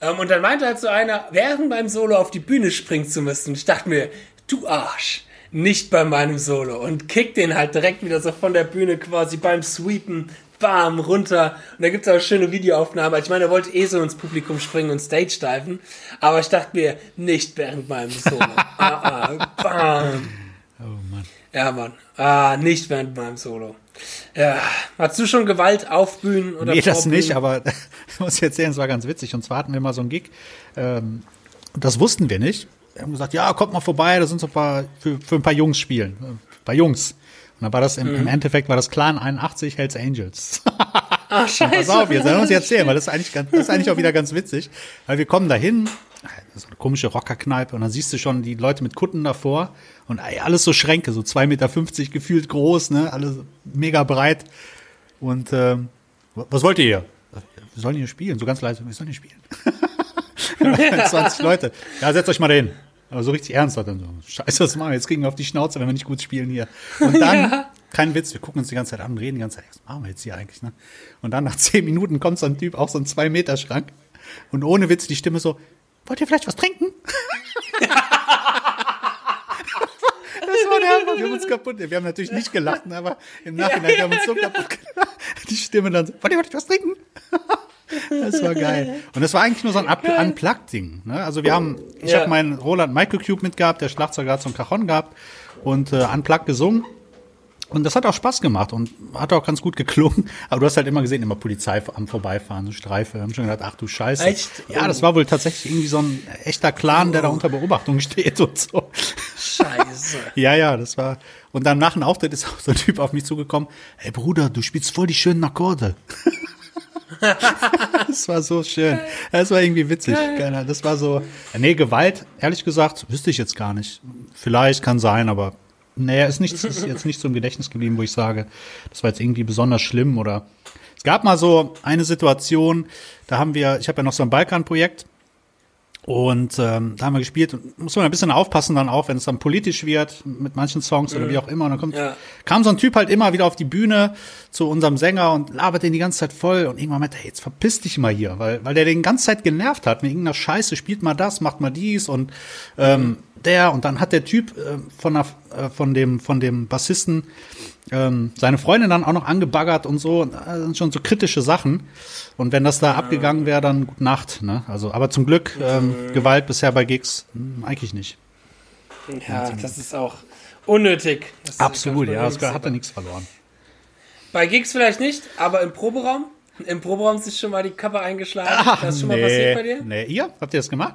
Ähm, und dann meinte halt so einer, während beim Solo auf die Bühne springen zu müssen. Ich dachte mir, du Arsch, nicht bei meinem Solo. Und kick den halt direkt wieder so von der Bühne quasi beim Sweepen, bam, runter. Und da gibt's auch schöne Videoaufnahmen. Ich meine, er wollte eh so ins Publikum springen und Stage diven. Aber ich dachte mir, nicht während meinem Solo. ah, ah, bam. Oh Mann. Ja, Mann. Ah, nicht während meinem Solo. Ja, hast du schon Gewalt auf Bühnen oder
Nee, das nicht, aber ich muss jetzt erzählen, es war ganz witzig. Und zwar hatten wir mal so einen Gig, ähm, das wussten wir nicht. Wir haben gesagt, ja, kommt mal vorbei, da sind so ein paar, für, für ein paar Jungs spielen. Ein paar Jungs. Und dann war das im, mhm. im Endeffekt war das Clan 81 Hells Angels.
Ach, scheiße.
Pass auf, jetzt sollen wir uns erzählen, weil das ist eigentlich ganz, das ist eigentlich auch wieder ganz witzig. Weil wir kommen dahin, so eine komische Rockerkneipe und dann siehst du schon die Leute mit Kutten davor und alles so Schränke, so 2,50 Meter gefühlt groß, ne, alles mega breit. Und ähm, was wollt ihr hier? Wir sollen hier spielen, so ganz leise, wir sollen hier spielen. 20 Leute. Ja, setzt euch mal hin. Aber so richtig ernst hat dann so, scheiße, was machen wir? Jetzt kriegen wir auf die Schnauze, wenn wir nicht gut spielen hier. Und dann, ja. kein Witz, wir gucken uns die ganze Zeit an und reden die ganze Zeit, was machen wir jetzt hier eigentlich, ne? Und dann nach zehn Minuten kommt so ein Typ, auch so ein zwei Meter Schrank. Und ohne Witz die Stimme so, wollt ihr vielleicht was trinken? Hammer. Wir haben uns kaputt. Wir haben natürlich nicht gelacht, aber im Nachhinein ja, ja. wir haben uns so kaputt gelacht. Die Stimme dann so, ihr vielleicht was trinken? Das war geil. Und das war eigentlich nur so ein Unplugged-Ding. Ne? Also wir haben, ich ja. habe meinen Roland Michael Cube mitgehabt, der Schlagzeuger hat so ein Cajon gehabt und äh, Unplugged gesungen. Und das hat auch Spaß gemacht und hat auch ganz gut geklungen. Aber du hast halt immer gesehen, immer Polizei am Vorbeifahren, so Streife. Wir haben schon gedacht, ach du Scheiße. Echt? Ja, das war wohl tatsächlich irgendwie so ein echter Clan, der da unter Beobachtung steht und so.
Scheiße.
ja, ja, das war. Und dann nach dem Auftritt ist auch so ein Typ auf mich zugekommen. Hey Bruder, du spielst voll die schönen Akkorde. das war so schön. Das war irgendwie witzig. Das war so. Nee, Gewalt, ehrlich gesagt, wüsste ich jetzt gar nicht. Vielleicht kann sein, aber naja, ist, nicht, ist jetzt nicht so im Gedächtnis geblieben, wo ich sage, das war jetzt irgendwie besonders schlimm oder. Es gab mal so eine Situation, da haben wir, ich habe ja noch so ein Balkan-Projekt und ähm, da haben wir gespielt und muss man ein bisschen aufpassen dann auch, wenn es dann politisch wird mit manchen Songs oder wie auch immer. Und dann kommt, ja. kam so ein Typ halt immer wieder auf die Bühne zu unserem Sänger und labert den die ganze Zeit voll und irgendwann meinte, hey, jetzt verpiss dich mal hier, weil, weil der den ganze Zeit genervt hat mit irgendeiner Scheiße, spielt mal das, macht mal dies und ähm, der und dann hat der Typ äh, von, der, äh, von dem von dem Bassisten ähm, seine Freundin dann auch noch angebaggert und so. Das sind schon so kritische Sachen. Und wenn das da ja. abgegangen wäre, dann gute Nacht. Ne? Also, aber zum Glück ähm, mhm. Gewalt bisher bei Gigs mh, hm, eigentlich nicht.
Ja, das ist auch unnötig.
Das Absolut, ja, das hat ja nichts verloren.
Bei Gigs vielleicht nicht, aber im Proberaum? Im Proberaum ist schon mal die Kappe eingeschlagen. Ach, das ist schon nee, mal passiert bei dir?
Nee, ihr? Habt ihr das gemacht?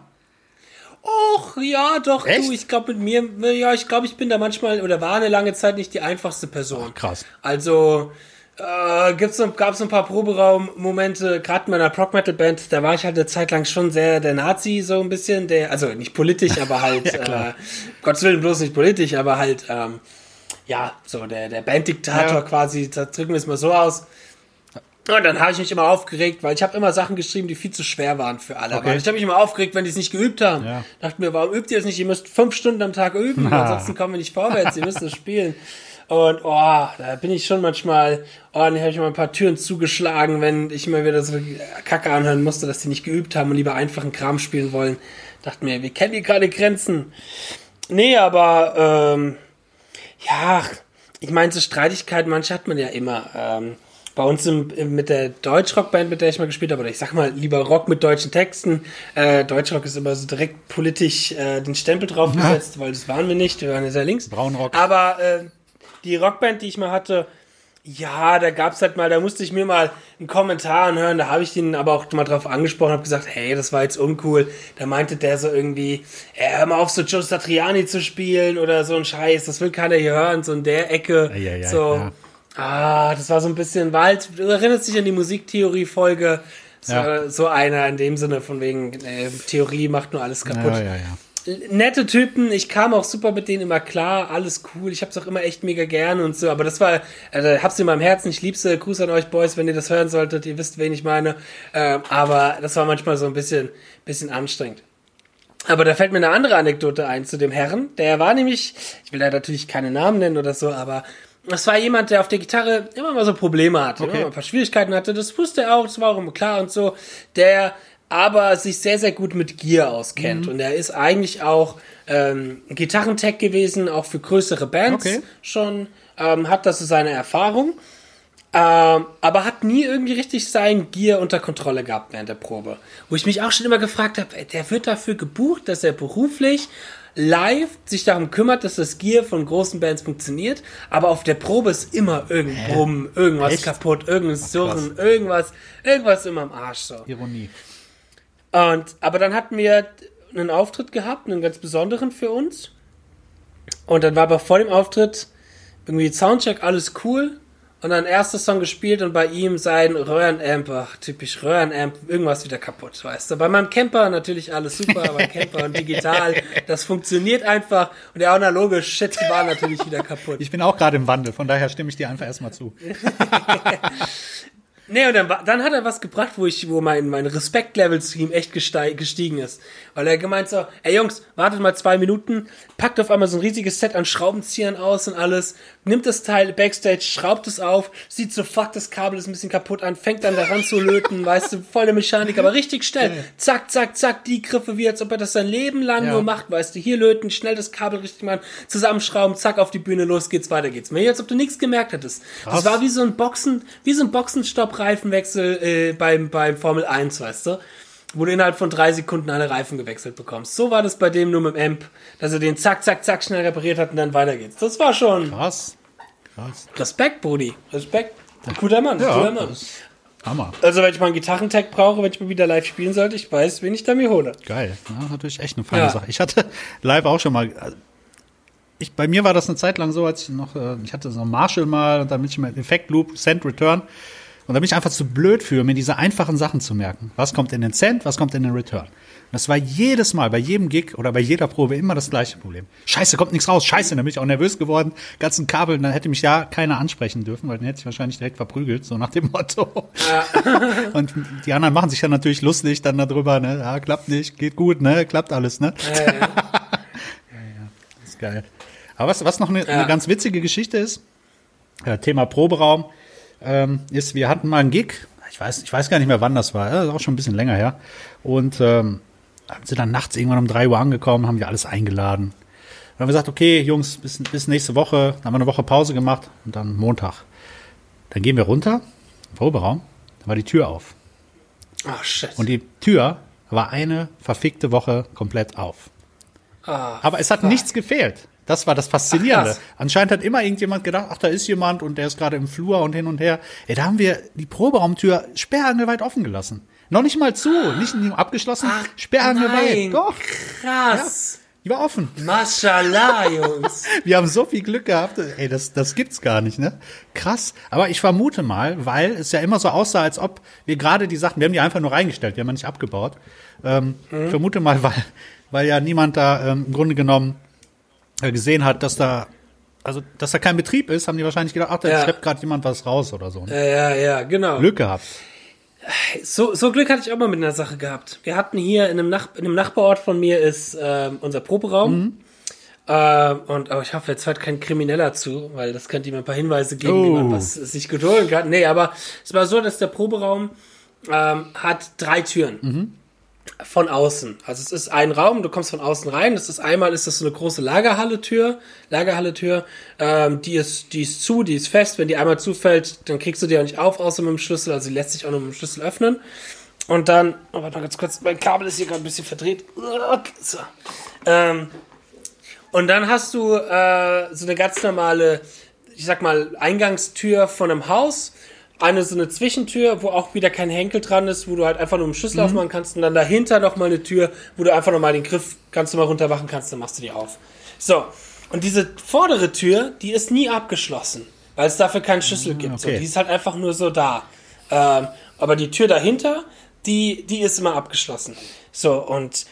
Och, ja, doch, Echt? du, ich glaube mit mir, ja, ich glaube, ich bin da manchmal oder war eine lange Zeit nicht die einfachste Person.
Ach, krass.
Also, äh, gibt's so, gab es ein paar Proberaum-Momente, gerade in meiner Prog-Metal-Band, da war ich halt eine Zeit lang schon sehr der Nazi, so ein bisschen, der, also nicht politisch, aber halt, ja, äh, Gottes Willen bloß nicht politisch, aber halt, ähm, ja, so der, der Banddiktator ja. quasi, da drücken wir es mal so aus. Und dann habe ich mich immer aufgeregt, weil ich habe immer Sachen geschrieben, die viel zu schwer waren für alle. Okay. ich habe mich immer aufgeregt, wenn die es nicht geübt haben. Ja. Dachte mir, warum übt ihr es nicht? Ihr müsst fünf Stunden am Tag üben, Na. ansonsten kommen wir nicht vorwärts. ihr müsst es spielen. Und oh, da bin ich schon manchmal, oh, dann habe ich mal ein paar Türen zugeschlagen, wenn ich immer wieder so Kacke anhören musste, dass die nicht geübt haben und lieber einfachen Kram spielen wollen. Dachte mir, wir kennen die gerade Grenzen. Nee, aber ähm, ja, ich meine, so Streitigkeiten, manche hat man ja immer. Ähm, bei uns im, mit der Deutschrock-Band, mit der ich mal gespielt habe, oder ich sag mal lieber Rock mit deutschen Texten. Äh, Deutschrock ist immer so direkt politisch äh, den Stempel draufgesetzt, ja. weil das waren wir nicht, wir waren ja sehr links.
Braunrock.
Aber äh, die Rockband, die ich mal hatte, ja, da gab's halt mal, da musste ich mir mal einen Kommentar anhören, da habe ich den aber auch mal drauf angesprochen, habe gesagt, hey, das war jetzt uncool. Da meinte der so irgendwie, ey, hör mal auf, so Joe Satriani zu spielen oder so ein Scheiß, das will keiner hier hören, so in der Ecke. Ja, ja, so. Ah, das war so ein bisschen Wald. Du erinnerst dich an die Musiktheorie-Folge. So, ja. so einer in dem Sinne von wegen, äh, Theorie macht nur alles kaputt.
Ja, ja, ja.
Nette Typen, ich kam auch super mit denen immer klar, alles cool, ich hab's auch immer echt mega gern und so, aber das war, also hab's in meinem Herzen, ich lieb's, Gruß an euch Boys, wenn ihr das hören solltet, ihr wisst, wen ich meine, ähm, aber das war manchmal so ein bisschen, bisschen anstrengend. Aber da fällt mir eine andere Anekdote ein zu dem Herrn, der war nämlich, ich will da natürlich keine Namen nennen oder so, aber das war jemand, der auf der Gitarre immer mal so Probleme hatte, okay. immer mal ein paar Schwierigkeiten hatte. Das wusste er auch, das war auch immer klar und so. Der aber sich sehr, sehr gut mit Gear auskennt. Und er ist eigentlich auch ähm, Gitarrentech gewesen, auch für größere Bands
Okay.
schon, ähm, hat das so seine Erfahrung. Ähm, aber hat nie irgendwie richtig sein Gear unter Kontrolle gehabt während der Probe. Wo ich mich auch schon immer gefragt habe, der wird dafür gebucht, dass er beruflich live sich darum kümmert, dass das Gear von großen Bands funktioniert, aber auf der Probe ist immer irgendein Brumm, irgendwas
Echt?
kaputt, irgendein Surren, irgendwas, irgendwas immer am Arsch so.
Ironie.
Und, aber dann hatten wir einen Auftritt gehabt, einen ganz besonderen für uns. Und dann war aber vor dem Auftritt irgendwie Soundcheck, alles cool. Und dann erster Song gespielt und bei ihm sein Röhrenamp, ach, typisch Röhrenamp, irgendwas wieder kaputt, weißt du. Bei meinem Camper natürlich alles super, aber Camper und digital, das funktioniert einfach. Und der analoge Shit war natürlich wieder kaputt.
Ich bin auch gerade im Wandel, von daher stimme ich dir einfach erstmal zu.
Nee, und dann, dann hat er was gebracht, wo ich, wo mein, mein Respektlevel zu ihm echt gesteig, gestiegen ist. Weil er gemeint so, ey Jungs, wartet mal zwei Minuten, packt auf einmal so ein riesiges Set an Schraubenziehern aus und alles, nimmt das Teil backstage, schraubt es auf, sieht so, fuck, das Kabel ist ein bisschen kaputt an, fängt dann daran zu löten, weißt du, voll der Mechanik, aber richtig schnell. Zack, zack, zack, die Griffe, wie als ob er das sein Leben lang
Ja.
nur macht, weißt du, hier löten, schnell das Kabel richtig machen, zusammenschrauben, zack, auf die Bühne, los geht's, weiter geht's. Mir als ob du nichts gemerkt hättest. Das
Krass.
war wie so ein Boxen, wie so ein Boxenstopp-Reifenwechsel äh, beim, beim Formel 1, weißt du? Wo du innerhalb von drei Sekunden alle Reifen gewechselt bekommst. So war das bei dem nur mit dem Amp, dass er den zack, zack, zack schnell repariert hat und dann weiter geht's. Das war schon
Krass. Krass.
Respekt, Brudi. Respekt. Guter Mann, guter
Ja,
Mann.
das ist Hammer.
Also, wenn ich mal einen Gitarrentag brauche, wenn ich mal wieder live spielen sollte, ich weiß, wen ich da mir hole.
Geil. Ja, natürlich echt eine feine
Ja.
Sache. Ich hatte live auch schon mal. Ich, bei mir war das eine Zeit lang so, als ich noch, äh, ich hatte so einen Marshall mal und dann bin ich mit Effekt Loop, Send Return. Und da bin ich einfach zu blöd für, mir diese einfachen Sachen zu merken. Was kommt in den Send, was kommt in den Return. Und das war jedes Mal, bei jedem Gig oder bei jeder Probe immer das gleiche Problem. Scheiße, kommt nichts raus. Scheiße, dann bin ich auch nervös geworden. Ganzen Kabel, dann hätte mich ja keiner ansprechen dürfen, weil dann hätte ich wahrscheinlich direkt verprügelt, so nach dem Motto. Und die anderen machen sich ja natürlich lustig dann darüber, ne? Ja, klappt nicht, geht gut, ne? Klappt alles, ne? Ja, ja. Das ist geil. Aber was, was noch eine,
Ja.
eine ganz witzige Geschichte ist, äh, Thema Proberaum, ähm, ist, wir hatten mal einen Gig, ich weiß, ich weiß gar nicht mehr, wann das war, das ist auch schon ein bisschen länger her. Und ähm, sind dann nachts irgendwann um drei Uhr angekommen, haben wir alles eingeladen. Dann haben wir gesagt, okay, Jungs, bis, bis nächste Woche, dann haben wir eine Woche Pause gemacht und dann Montag. Dann gehen wir runter, im Proberaum, da war die Tür auf.
Ach, shit.
Und die Tür war eine verfickte Woche komplett auf.
Ah,
Aber es hat nichts gefehlt. Das war das Faszinierende.
Ach.
Anscheinend hat immer irgendjemand gedacht, ach, da ist jemand und der ist gerade im Flur und hin und her. Ey, da haben wir die Proberaumtür sperrangelweit offen gelassen. Noch nicht mal zu, nicht abgeschlossen,
Ach,
sperrangelweit.
nein.
Doch,
krass.
die war offen.
Mashallah, Jungs.
Wir haben so viel Glück gehabt. Ey, das, das gibt's gar nicht, ne? Krass. Aber ich vermute mal, weil es ja immer so aussah, als ob wir gerade die Sachen, wir haben die einfach nur reingestellt, wir haben ja nicht abgebaut. Ähm, Ich vermute mal, weil, weil ja niemand da ähm, im Grunde genommen gesehen hat, dass da, also, dass da kein Betrieb ist, haben die wahrscheinlich gedacht, ach, da
Ja.
schleppt gerade jemand was raus oder so. Ne?
Ja, ja, ja, genau.
Glück gehabt.
So, so Glück hatte ich auch mal mit einer Sache gehabt. Wir hatten hier in einem, Nach in einem Nachbarort von mir ist ähm, unser Proberaum. Ähm, und aber ich hoffe, jetzt hört kein Krimineller zu, weil das könnte ihm ein paar Hinweise geben, wie man
Oh.
was sich holen kann. Nee, aber es war so, dass der Proberaum ähm, hat drei Türen. Von außen. Also es ist ein Raum, du kommst von außen rein. Das ist einmal ist das so eine große Lagerhalle-Tür. Lagerhalle-Tür, ähm, die ist, die ist zu, die ist fest. Wenn die einmal zufällt, dann kriegst du die auch nicht auf, außer mit dem Schlüssel. Also die lässt sich auch nur mit dem Schlüssel öffnen. Und dann, oh, warte mal ganz kurz, mein Kabel ist hier gerade ein bisschen verdreht. So. Ähm, und dann hast du äh, so eine ganz normale, ich sag mal, Eingangstür von einem Haus. Eine so eine Zwischentür, wo auch wieder kein Henkel dran ist, wo du halt einfach nur einen Schlüssel aufmachen kannst und dann dahinter nochmal eine Tür, wo du einfach nochmal den Griff ganz normal runter machen kannst, dann machst du die auf. So. Und diese vordere Tür, die ist nie abgeschlossen, weil es dafür keinen Schlüssel gibt. So,
okay.
die ist halt einfach nur so da. Ähm, aber die Tür dahinter, die, die ist immer abgeschlossen. So, und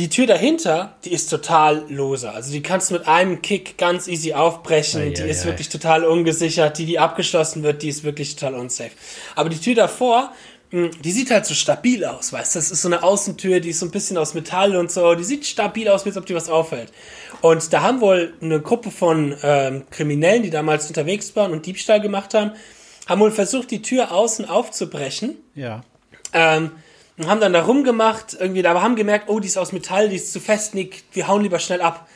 die Tür dahinter, die ist total lose. Also die kannst du mit einem Kick ganz easy aufbrechen.
Ei,
die
ei,
ist
ei.
wirklich total ungesichert. Die, die abgeschlossen wird, die ist wirklich total unsafe. Aber die Tür davor, mh, die sieht halt so stabil aus, weißt du? Das ist so eine Außentür, die ist so ein bisschen aus Metall und so. Die sieht stabil aus, wie als ob die was auffällt. Und da haben wohl eine Gruppe von ähm, Kriminellen, die damals unterwegs waren und Diebstahl gemacht haben, haben wohl versucht, die Tür außen aufzubrechen.
Ja.
Ähm, und haben dann da rumgemacht, irgendwie, aber haben gemerkt, oh, die ist aus Metall, die ist zu fest, nee, wir hauen lieber schnell ab.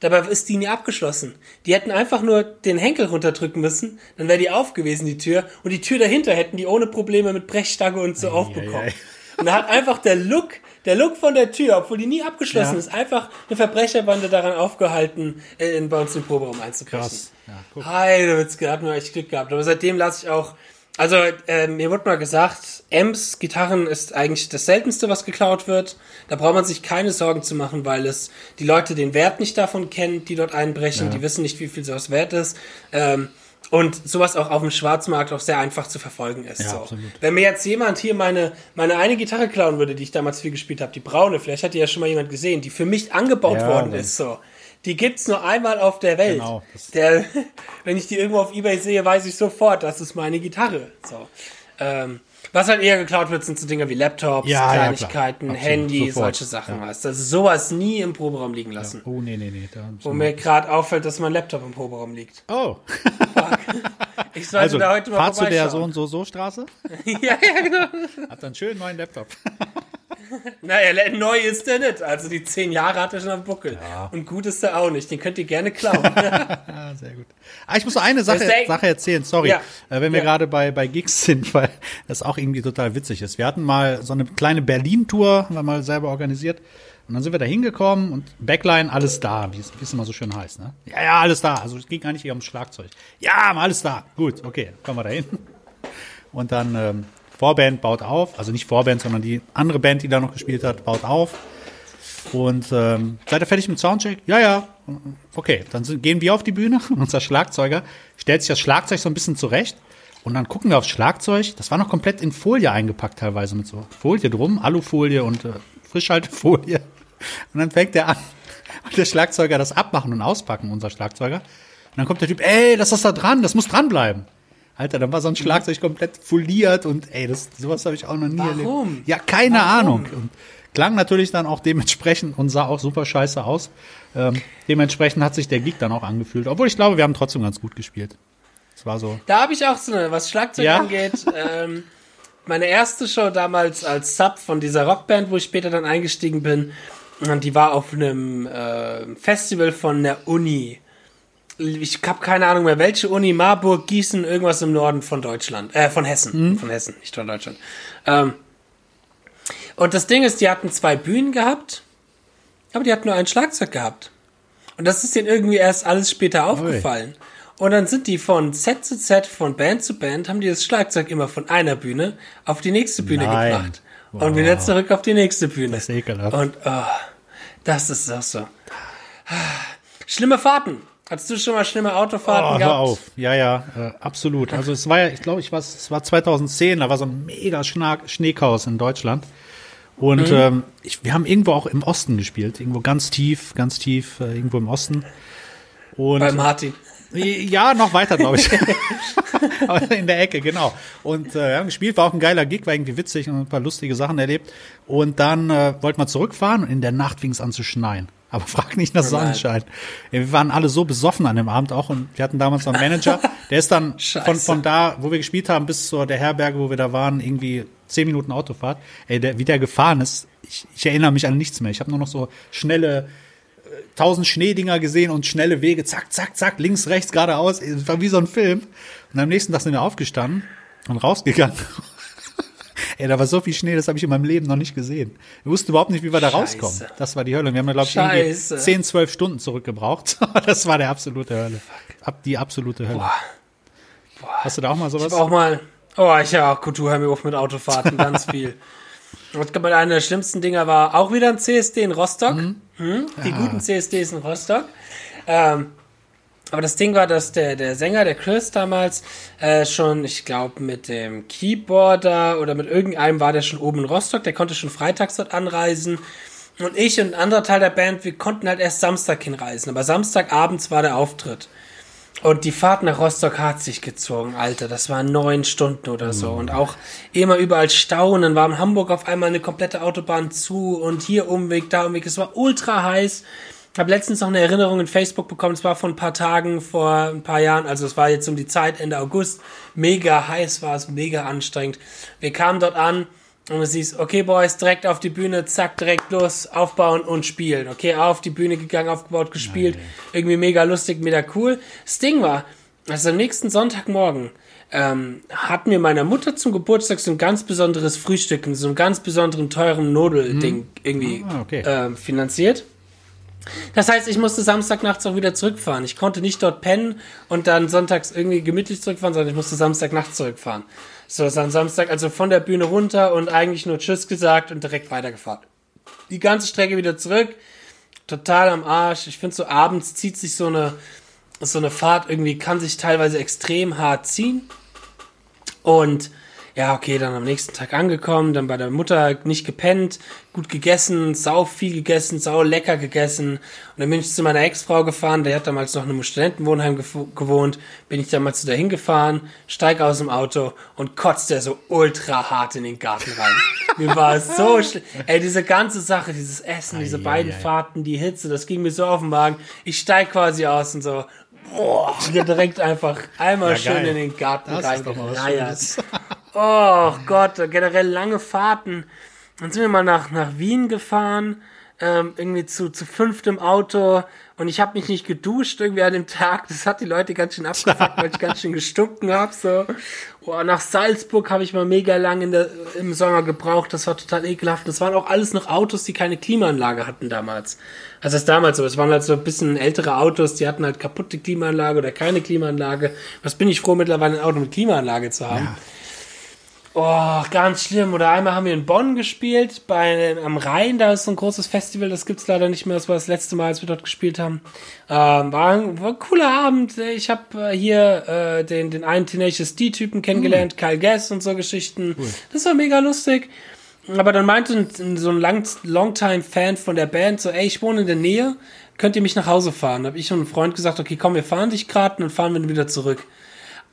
Dabei ist die nie abgeschlossen. Die hätten einfach nur den Henkel runterdrücken müssen, dann wäre die auf gewesen, die Tür. Und die Tür dahinter hätten die ohne Probleme mit Brechstange und so
Ei,
aufbekommen.
ei, ei.
Und da hat einfach der Look, der Look von der Tür, obwohl die nie abgeschlossen
Ja.
ist, einfach eine Verbrecherbande daran aufgehalten, äh, in, bei uns im Proberaum einzubrechen.
Krass. Ja, guck.
Heidewitzke, hat mir echt Glück gehabt. Aber seitdem lasse ich auch. Also, äh, mir wurde mal gesagt, Ems Gitarren ist eigentlich das seltenste, was geklaut wird. Da braucht man sich keine Sorgen zu machen, weil es die Leute den Wert nicht davon kennen, die dort einbrechen.
Ja.
Die wissen nicht, wie viel sowas wert ist. Ähm, und sowas auch auf dem Schwarzmarkt auch sehr einfach zu verfolgen ist.
Ja,
so.
absolut.
Wenn mir jetzt jemand hier meine, meine eine Gitarre klauen würde, die ich damals viel gespielt habe, die braune, vielleicht hat die ja schon mal jemand gesehen, die für mich angebaut
Ja,
worden ist, so. Die gibt's nur einmal auf der Welt.
Genau,
Der, wenn ich die irgendwo auf Ebay sehe, weiß ich sofort, das ist meine Gitarre. So. Ähm, was halt eher geklaut wird, sind so Dinge wie Laptops,
Ja, ja,
Kleinigkeiten.
Absolut,
Handy,
sofort.
solche Sachen.
Ja.
Weißt. du. Also sowas nie im Proberaum liegen lassen.
Oh, nee, nee, nee.
Wo mir gerade auffällt, dass mein Laptop im Proberaum liegt.
oh.
Ich sollte
Also,
da heute mal
fahr zu der so und so so Straße,
ja, ja, genau.
hab dann einen schönen neuen Laptop.
Naja, neu ist der nicht. Also die zehn Jahre hat er schon am Buckel. Und gut ist er auch nicht. Den könnt ihr gerne klauen.
Ah, sehr gut. Ah, ich muss noch eine Sache, Sache erzählen, sorry.
Ja.
Äh, wenn wir
Ja.
gerade bei, bei Gigs sind, weil das auch irgendwie total witzig ist. Wir hatten mal so eine kleine Berlin-Tour, haben wir mal selber organisiert. Und dann sind wir da hingekommen und Backline, alles da, wie es wie es immer so schön heißt. Ne? Ja, ja, alles da. Also es ging gar nicht hier ums Schlagzeug. Ja, alles da. Gut, okay, kommen wir da hin. Und dann ähm, Vorband baut auf, also nicht Vorband, sondern die andere Band, die da noch gespielt hat, baut auf. Und ähm, seid ihr fertig mit Soundcheck? Ja, ja. Okay, dann sind, gehen wir auf die Bühne unser Schlagzeuger stellt sich das Schlagzeug so ein bisschen zurecht. Und dann gucken wir aufs Schlagzeug. Das war noch komplett in Folie eingepackt, teilweise mit so Folie drum, Alufolie und äh, Frischhaltefolie. Und dann fängt er an, der Schlagzeuger das abmachen und auspacken, unser Schlagzeuger. Und dann kommt der Typ, ey, lass das da dran, das muss dranbleiben. Alter, dann war so ein Schlagzeug komplett foliert und ey, das, sowas habe ich auch noch nie
Warum?
erlebt. Ja, keine
Warum?
Ahnung. Und klang natürlich dann auch dementsprechend und sah auch super scheiße aus. Ähm, dementsprechend hat sich der Gig dann auch angefühlt. Obwohl ich glaube, wir haben trotzdem ganz gut gespielt. Es war so.
Da habe ich auch so eine, was Schlagzeug
Ja?
angeht. Ähm, meine erste Show damals als Sub von dieser Rockband, wo ich später dann eingestiegen bin, und die war auf einem äh, Festival von der Uni. Ich habe keine Ahnung mehr, welche Uni, Marburg, Gießen, irgendwas im Norden von Deutschland, äh, von Hessen, von Hessen, nicht von Deutschland. Ähm, und das Ding ist, die hatten zwei Bühnen gehabt, aber die hatten nur ein Schlagzeug gehabt. Und das ist denen irgendwie erst alles später aufgefallen. Und dann sind die von Set zu Set, von Band zu Band, haben die das Schlagzeug immer von einer Bühne auf die nächste Bühne
Nein.
gebracht.
Wow.
Und wieder zurück auf die nächste Bühne.
Das ist ekelhaft.
Und oh, das ist auch so. Schlimme Fahrten. Hattest du schon mal schlimme Autofahrten
Oh,
gehabt?
hör auf. Ja, ja, äh, absolut. Also es war ja, ich glaube, ich war, es war 2010, da war so ein mega Schna Schneechaos in Deutschland. Und
Mhm.
ähm, ich, wir haben irgendwo auch im Osten gespielt, irgendwo ganz tief, ganz tief, äh, irgendwo im Osten. Und
Bei Martin.
ja, noch weiter, glaube ich. In der Ecke, genau. Und äh, wir haben gespielt, war auch ein geiler Gig, war irgendwie witzig und ein paar lustige Sachen erlebt. Und dann äh, wollten wir zurückfahren und in der Nacht fing es an zu schneien. Aber frag nicht nach. Sonnenschein. Ja, Wir waren alle so besoffen an dem Abend auch und wir hatten damals noch einen Manager, der ist dann von, von da, wo wir gespielt haben, bis zur der Herberge, wo wir da waren, irgendwie zehn Minuten Autofahrt. Ey, der, wie der gefahren ist, ich, ich erinnere mich an nichts mehr. Ich habe nur noch so schnelle tausend Schneedinger gesehen und schnelle Wege, zack, zack, zack, links, rechts, geradeaus. Es war wie so ein Film. Und am nächsten Tag sind wir aufgestanden und rausgegangen. Ey, da war so viel Schnee, das habe ich in meinem Leben noch nicht gesehen. Wir wussten überhaupt nicht, wie wir da
Scheiße.
rauskommen. Das war die Hölle. Wir haben, glaube ich, irgendwie
Scheiße.
10, 12 Stunden zurückgebraucht. das war der absolute Hölle. Ab die absolute Hölle. Hast du da auch mal sowas?
Ich auch mal. Oh, ich ja, Kultur, hör mir auf mit Autofahrten, ganz viel. Und einer der schlimmsten Dinger war auch wieder ein CSD in Rostock. Hm? Die guten CSDs in Rostock. Ähm, aber das Ding war, dass der, der Sänger, der Chris damals, äh, schon, ich glaube, mit dem Keyboarder oder mit irgendeinem war der schon oben in Rostock, der konnte schon freitags dort anreisen. Und ich und ein anderer Teil der Band, wir konnten halt erst Samstag hinreisen. Aber Samstagabends war der Auftritt. Und die Fahrt nach Rostock hat sich gezogen, Alter. Das waren neun Stunden oder so. Und auch immer überall Stau. Und dann war in Hamburg auf einmal eine komplette Autobahn zu und hier Umweg, da Umweg. Es war ultra heiß. Ich habe letztens noch eine Erinnerung in Facebook bekommen. Es war vor ein paar Tagen, vor ein paar Jahren. Also es war jetzt um die Zeit, Ende August. Mega heiß war es, mega anstrengend. Wir kamen dort an. Und du siehst, okay, Boys, direkt auf die Bühne, zack, direkt los, aufbauen und spielen. Okay, auf die Bühne gegangen, aufgebaut, gespielt. Irgendwie mega lustig, mega cool. Das Ding war, also am nächsten Sonntagmorgen ähm, hat mir meine Mutter zum Geburtstag so ein ganz besonderes Frühstück so einem ganz besonderen teuren Nudelding irgendwie
Ah, okay.
ähm, finanziert. Das heißt, ich musste Samstagnachts auch wieder zurückfahren. Ich konnte nicht dort pennen und dann sonntags irgendwie gemütlich zurückfahren, sondern ich musste Samstagnachts zurückfahren. So, ist Samstag also von der Bühne runter und eigentlich nur Tschüss gesagt und direkt weitergefahren. Die ganze Strecke wieder zurück. Total am Arsch. Ich finde so abends zieht sich so eine, so eine Fahrt irgendwie, kann sich teilweise extrem hart ziehen. Und ja, okay, dann am nächsten Tag angekommen, dann bei der Mutter nicht gepennt, gut gegessen, sau viel gegessen, sau lecker gegessen. Und dann bin ich zu meiner Ex-Frau gefahren, der hat damals noch in einem Studentenwohnheim gewo- gewohnt, bin ich damals zu der hingefahren, steig aus dem Auto und kotzt der so ultra hart in den Garten rein. mir war es so schlimm. Ey, diese ganze Sache, dieses Essen, diese
Ei,
beiden
ei, ei.
Fahrten, die Hitze, das ging mir so auf den Magen. Ich steig quasi aus und so, boah, direkt einfach einmal
Ja,
schön in den Garten reingereiert. Oh Gott, generell lange Fahrten. Dann sind wir mal nach, nach Wien gefahren, ähm, irgendwie zu, zu fünft im Auto und ich habe mich nicht geduscht irgendwie an dem Tag. Das hat die Leute ganz schön abgefuckt, weil ich ganz schön gestunken hab So. Oh, nach Salzburg habe ich mal mega lang in der, im Sommer gebraucht. Das war total ekelhaft. Das waren auch alles noch Autos, die keine Klimaanlage hatten damals. Also das damals so. Es waren halt so ein bisschen ältere Autos, die hatten halt kaputte Klimaanlage oder keine Klimaanlage. Was bin ich froh, mittlerweile ein Auto mit Klimaanlage zu haben. Oh, ganz schlimm. Oder einmal haben wir in Bonn gespielt, bei, am Rhein, da ist so ein großes Festival, das gibt's leider nicht mehr, das war das letzte Mal, als wir dort gespielt haben. Ähm, war, ein, war ein cooler Abend. Ich habe äh, hier äh, den, den einen Tenacious D-Typen kennengelernt, Kyle Guess und so Geschichten. Das war mega lustig. Aber dann meinte ein- so ein lang, Longtime-Fan von der Band so, ey, ich wohne in der Nähe, könnt ihr mich nach Hause fahren? Da hab ich und ein Freund gesagt, okay, komm, wir fahren dich gerade und dann fahren wir wieder zurück.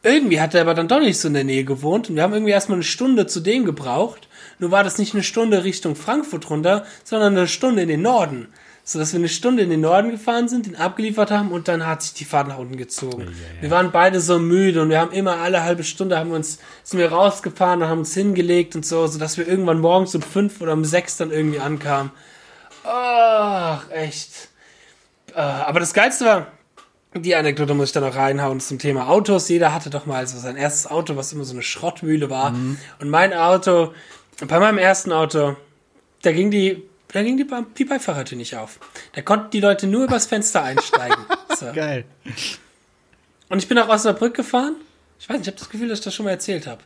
Irgendwie hat er aber dann doch nicht so in der Nähe gewohnt und wir haben irgendwie erstmal eine Stunde zu dem gebraucht. Nur war das nicht eine Stunde Richtung Frankfurt runter, sondern eine Stunde in den Norden. So dass wir eine Stunde in den Norden gefahren sind, ihn abgeliefert haben und dann hat sich die Fahrt nach unten gezogen. Wir waren beide so müde und wir haben immer alle halbe Stunde haben wir uns, sind wir rausgefahren und haben uns hingelegt und so, so dass wir irgendwann morgens um fünf oder um sechs dann irgendwie ankamen. Ach, echt. Äh, aber das Geilste war, die Anekdote muss ich dann noch reinhauen zum Thema Autos. Jeder hatte doch mal so sein erstes Auto, was immer so eine Schrottmühle war. Und mein Auto, bei meinem ersten Auto, da ging die, da ging die, die Beifahrertür nicht auf. Da konnten die Leute nur übers Fenster einsteigen. So.
Geil.
Und ich bin nach Osnabrück gefahren. Ich weiß nicht, ich habe das Gefühl, dass ich das schon mal erzählt habe.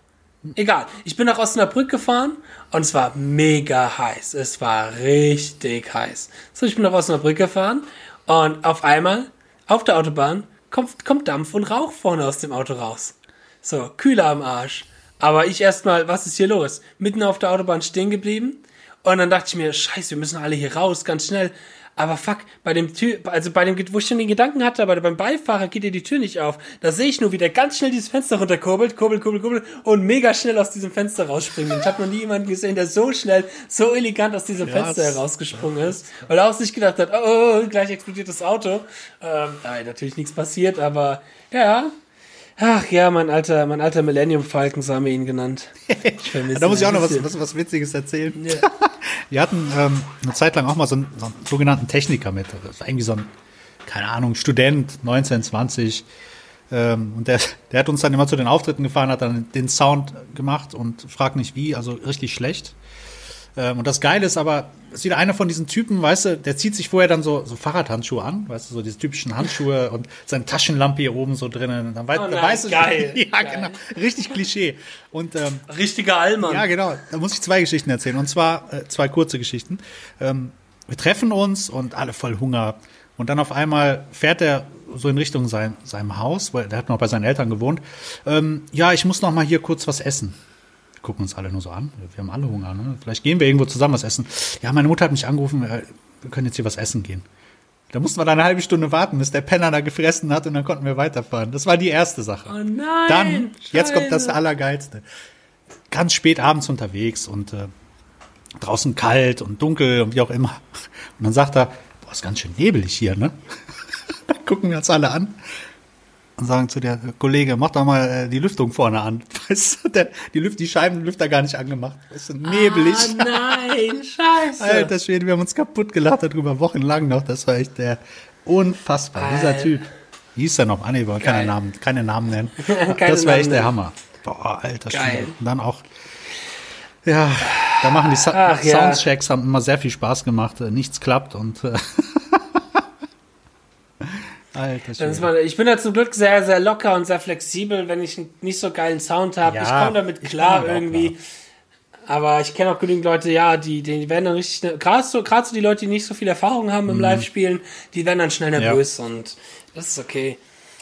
Egal. Ich bin nach Osnabrück gefahren und es war mega heiß. Es war richtig heiß. So, ich bin nach Osnabrück gefahren und auf einmal auf der Autobahn kommt, kommt Dampf und Rauch vorne aus dem Auto raus. So, Kühler am Arsch. Aber ich erstmal, was ist hier los? Mitten auf der Autobahn stehen geblieben. Und dann dachte ich mir, scheiße, wir müssen alle hier raus, ganz schnell. Aber fuck, bei dem Tür, also bei dem, wo ich schon den Gedanken hatte, aber beim Beifahrer geht dir die Tür nicht auf. Da sehe ich nur, wie der ganz schnell dieses Fenster runterkurbelt, kurbel, kurbel, kurbel und mega schnell aus diesem Fenster rausspringt. Ich habe noch nie jemanden gesehen, der so schnell, so elegant aus diesem Fenster
Krass.
herausgesprungen ist, weil er auch sich gedacht hat, oh, oh, gleich explodiert das Auto. Ähm, nein, natürlich nichts passiert, aber ja. Ach ja, mein alter, mein alter Millennium Falcon, so haben wir ihn genannt. Ich vermisse
Da muss ich auch noch was, was, was Witziges erzählen.
Ja.
Wir hatten ähm, eine Zeit lang auch mal so einen, so einen sogenannten Techniker mit. Das war irgendwie so ein, keine Ahnung, Student, 19, 20. Ähm, und der, der hat uns dann immer zu den Auftritten gefahren, hat dann den Sound gemacht und fragt nicht wie, also richtig schlecht. Ähm, und das Geile ist aber, ist wieder einer von diesen Typen, weißt du, der zieht sich vorher dann so, so Fahrradhandschuhe an, weißt du, so diese typischen Handschuhe und seine Taschenlampe hier oben so drinnen. Und dann, wei
Oh
dann
nein,
weißt du,
geil,
ja,
geil.
genau, richtig Klischee. Und ähm,
Richtiger Allmann.
ja, genau. Da muss ich zwei Geschichten erzählen. Und zwar äh, zwei kurze Geschichten. Ähm, wir treffen uns und alle voll Hunger. Und dann auf einmal fährt er so in Richtung sein, seinem Haus, weil der hat noch bei seinen Eltern gewohnt. Ähm, ja, ich muss noch mal hier kurz was essen. Wir gucken uns alle nur so an. Wir haben alle Hunger. Ne? Vielleicht gehen wir irgendwo zusammen was essen. Ja, meine Mutter hat mich angerufen. äh, Wir können jetzt hier was essen gehen. Da mussten wir dann eine halbe Stunde warten, bis der Penner da gefressen hat und dann konnten wir weiterfahren. Das war die erste Sache.
Oh nein.
Dann, jetzt kommt das
Scheiße.
Allergeilste. Ganz spät abends unterwegs und äh, draußen kalt und dunkel und wie auch immer. Und dann sagt er, boah, ist ganz schön nebelig hier, ne? Dann gucken wir uns alle an. Und sagen zu der Kollege, mach doch mal äh, die Lüftung vorne an. Weißt du, der, die, Lüft, die Scheibenlüfter gar nicht angemacht. Weißt du, nebelig.
Ah, nein, scheiße.
Alter Schwede, wir haben uns kaputt gelacht darüber, wochenlang noch. Das war echt der unfassbar, dieser
Alter.
Typ. Wie hieß der noch? Ah, nee, wollen keine. Namen, keine Namen nennen. Das war echt der. Hammer. Boah, alter
Geil.
Schwede. Und dann auch, ja, da machen die Sa
Ach, ja.
Soundchecks, haben immer sehr viel Spaß gemacht. Äh, Nichts klappt und, äh, alter Schwede.
ich bin da zum Glück sehr, sehr locker und sehr flexibel, wenn ich einen nicht so geilen Sound habe.
Ja,
ich komme damit klar
auch
irgendwie. Aber ich kenne auch genügend Leute, ja, die, die werden dann richtig, gerade so, gerade so die Leute, die nicht so viel Erfahrung haben im
Mhm.
Live-Spielen, die werden dann schnell nervös und das ist okay.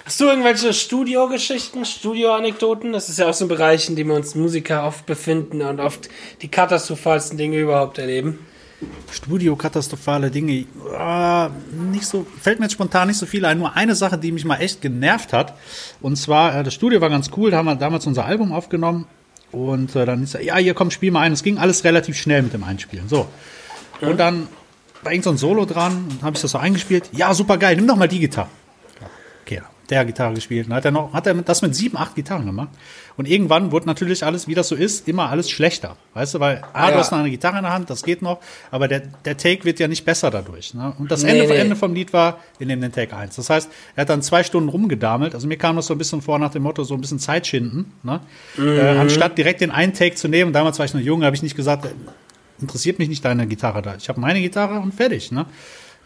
Hast du irgendwelche Studio-Geschichten, Studio-Anekdoten? Das ist ja auch so ein Bereich, in dem wir uns Musiker oft befinden und oft die katastrophalsten Dinge überhaupt erleben.
Studio, katastrophale Dinge. Ah, nicht so, fällt mir jetzt spontan nicht so viel ein. Nur eine Sache, die mich mal echt genervt hat. Und zwar, äh, das Studio war ganz cool. Da haben wir damals unser Album aufgenommen. Und äh, dann ist er, ja, hier komm, spiel mal ein. Es ging alles relativ schnell mit dem Einspielen. So. Und dann war irgend so ein Solo dran. Und habe ich das so eingespielt. Ja, super geil. Nimm doch mal die Gitarre. Okay, der Gitarre gespielt. Dann hat er noch, hat er das mit sieben, acht Gitarren gemacht. Und irgendwann wurde natürlich alles, wie das so ist, immer alles schlechter. Weißt du, weil A,
Ja.
du hast noch eine Gitarre in der Hand, das geht noch, aber der, der Take wird ja nicht besser dadurch. Ne? Und das
Nee,
Ende,
nee.
Ende vom Lied war, wir nehmen den Take 1. Das heißt, er hat dann zwei Stunden rumgedamelt. Also mir kam das so ein bisschen vor nach dem Motto, so ein bisschen Zeit schinden. Ne?
Mhm.
Äh, anstatt direkt den einen Take zu nehmen, damals war ich noch jung, habe ich nicht gesagt, äh, interessiert mich nicht deine Gitarre da. Ich habe meine Gitarre und fertig. Ne?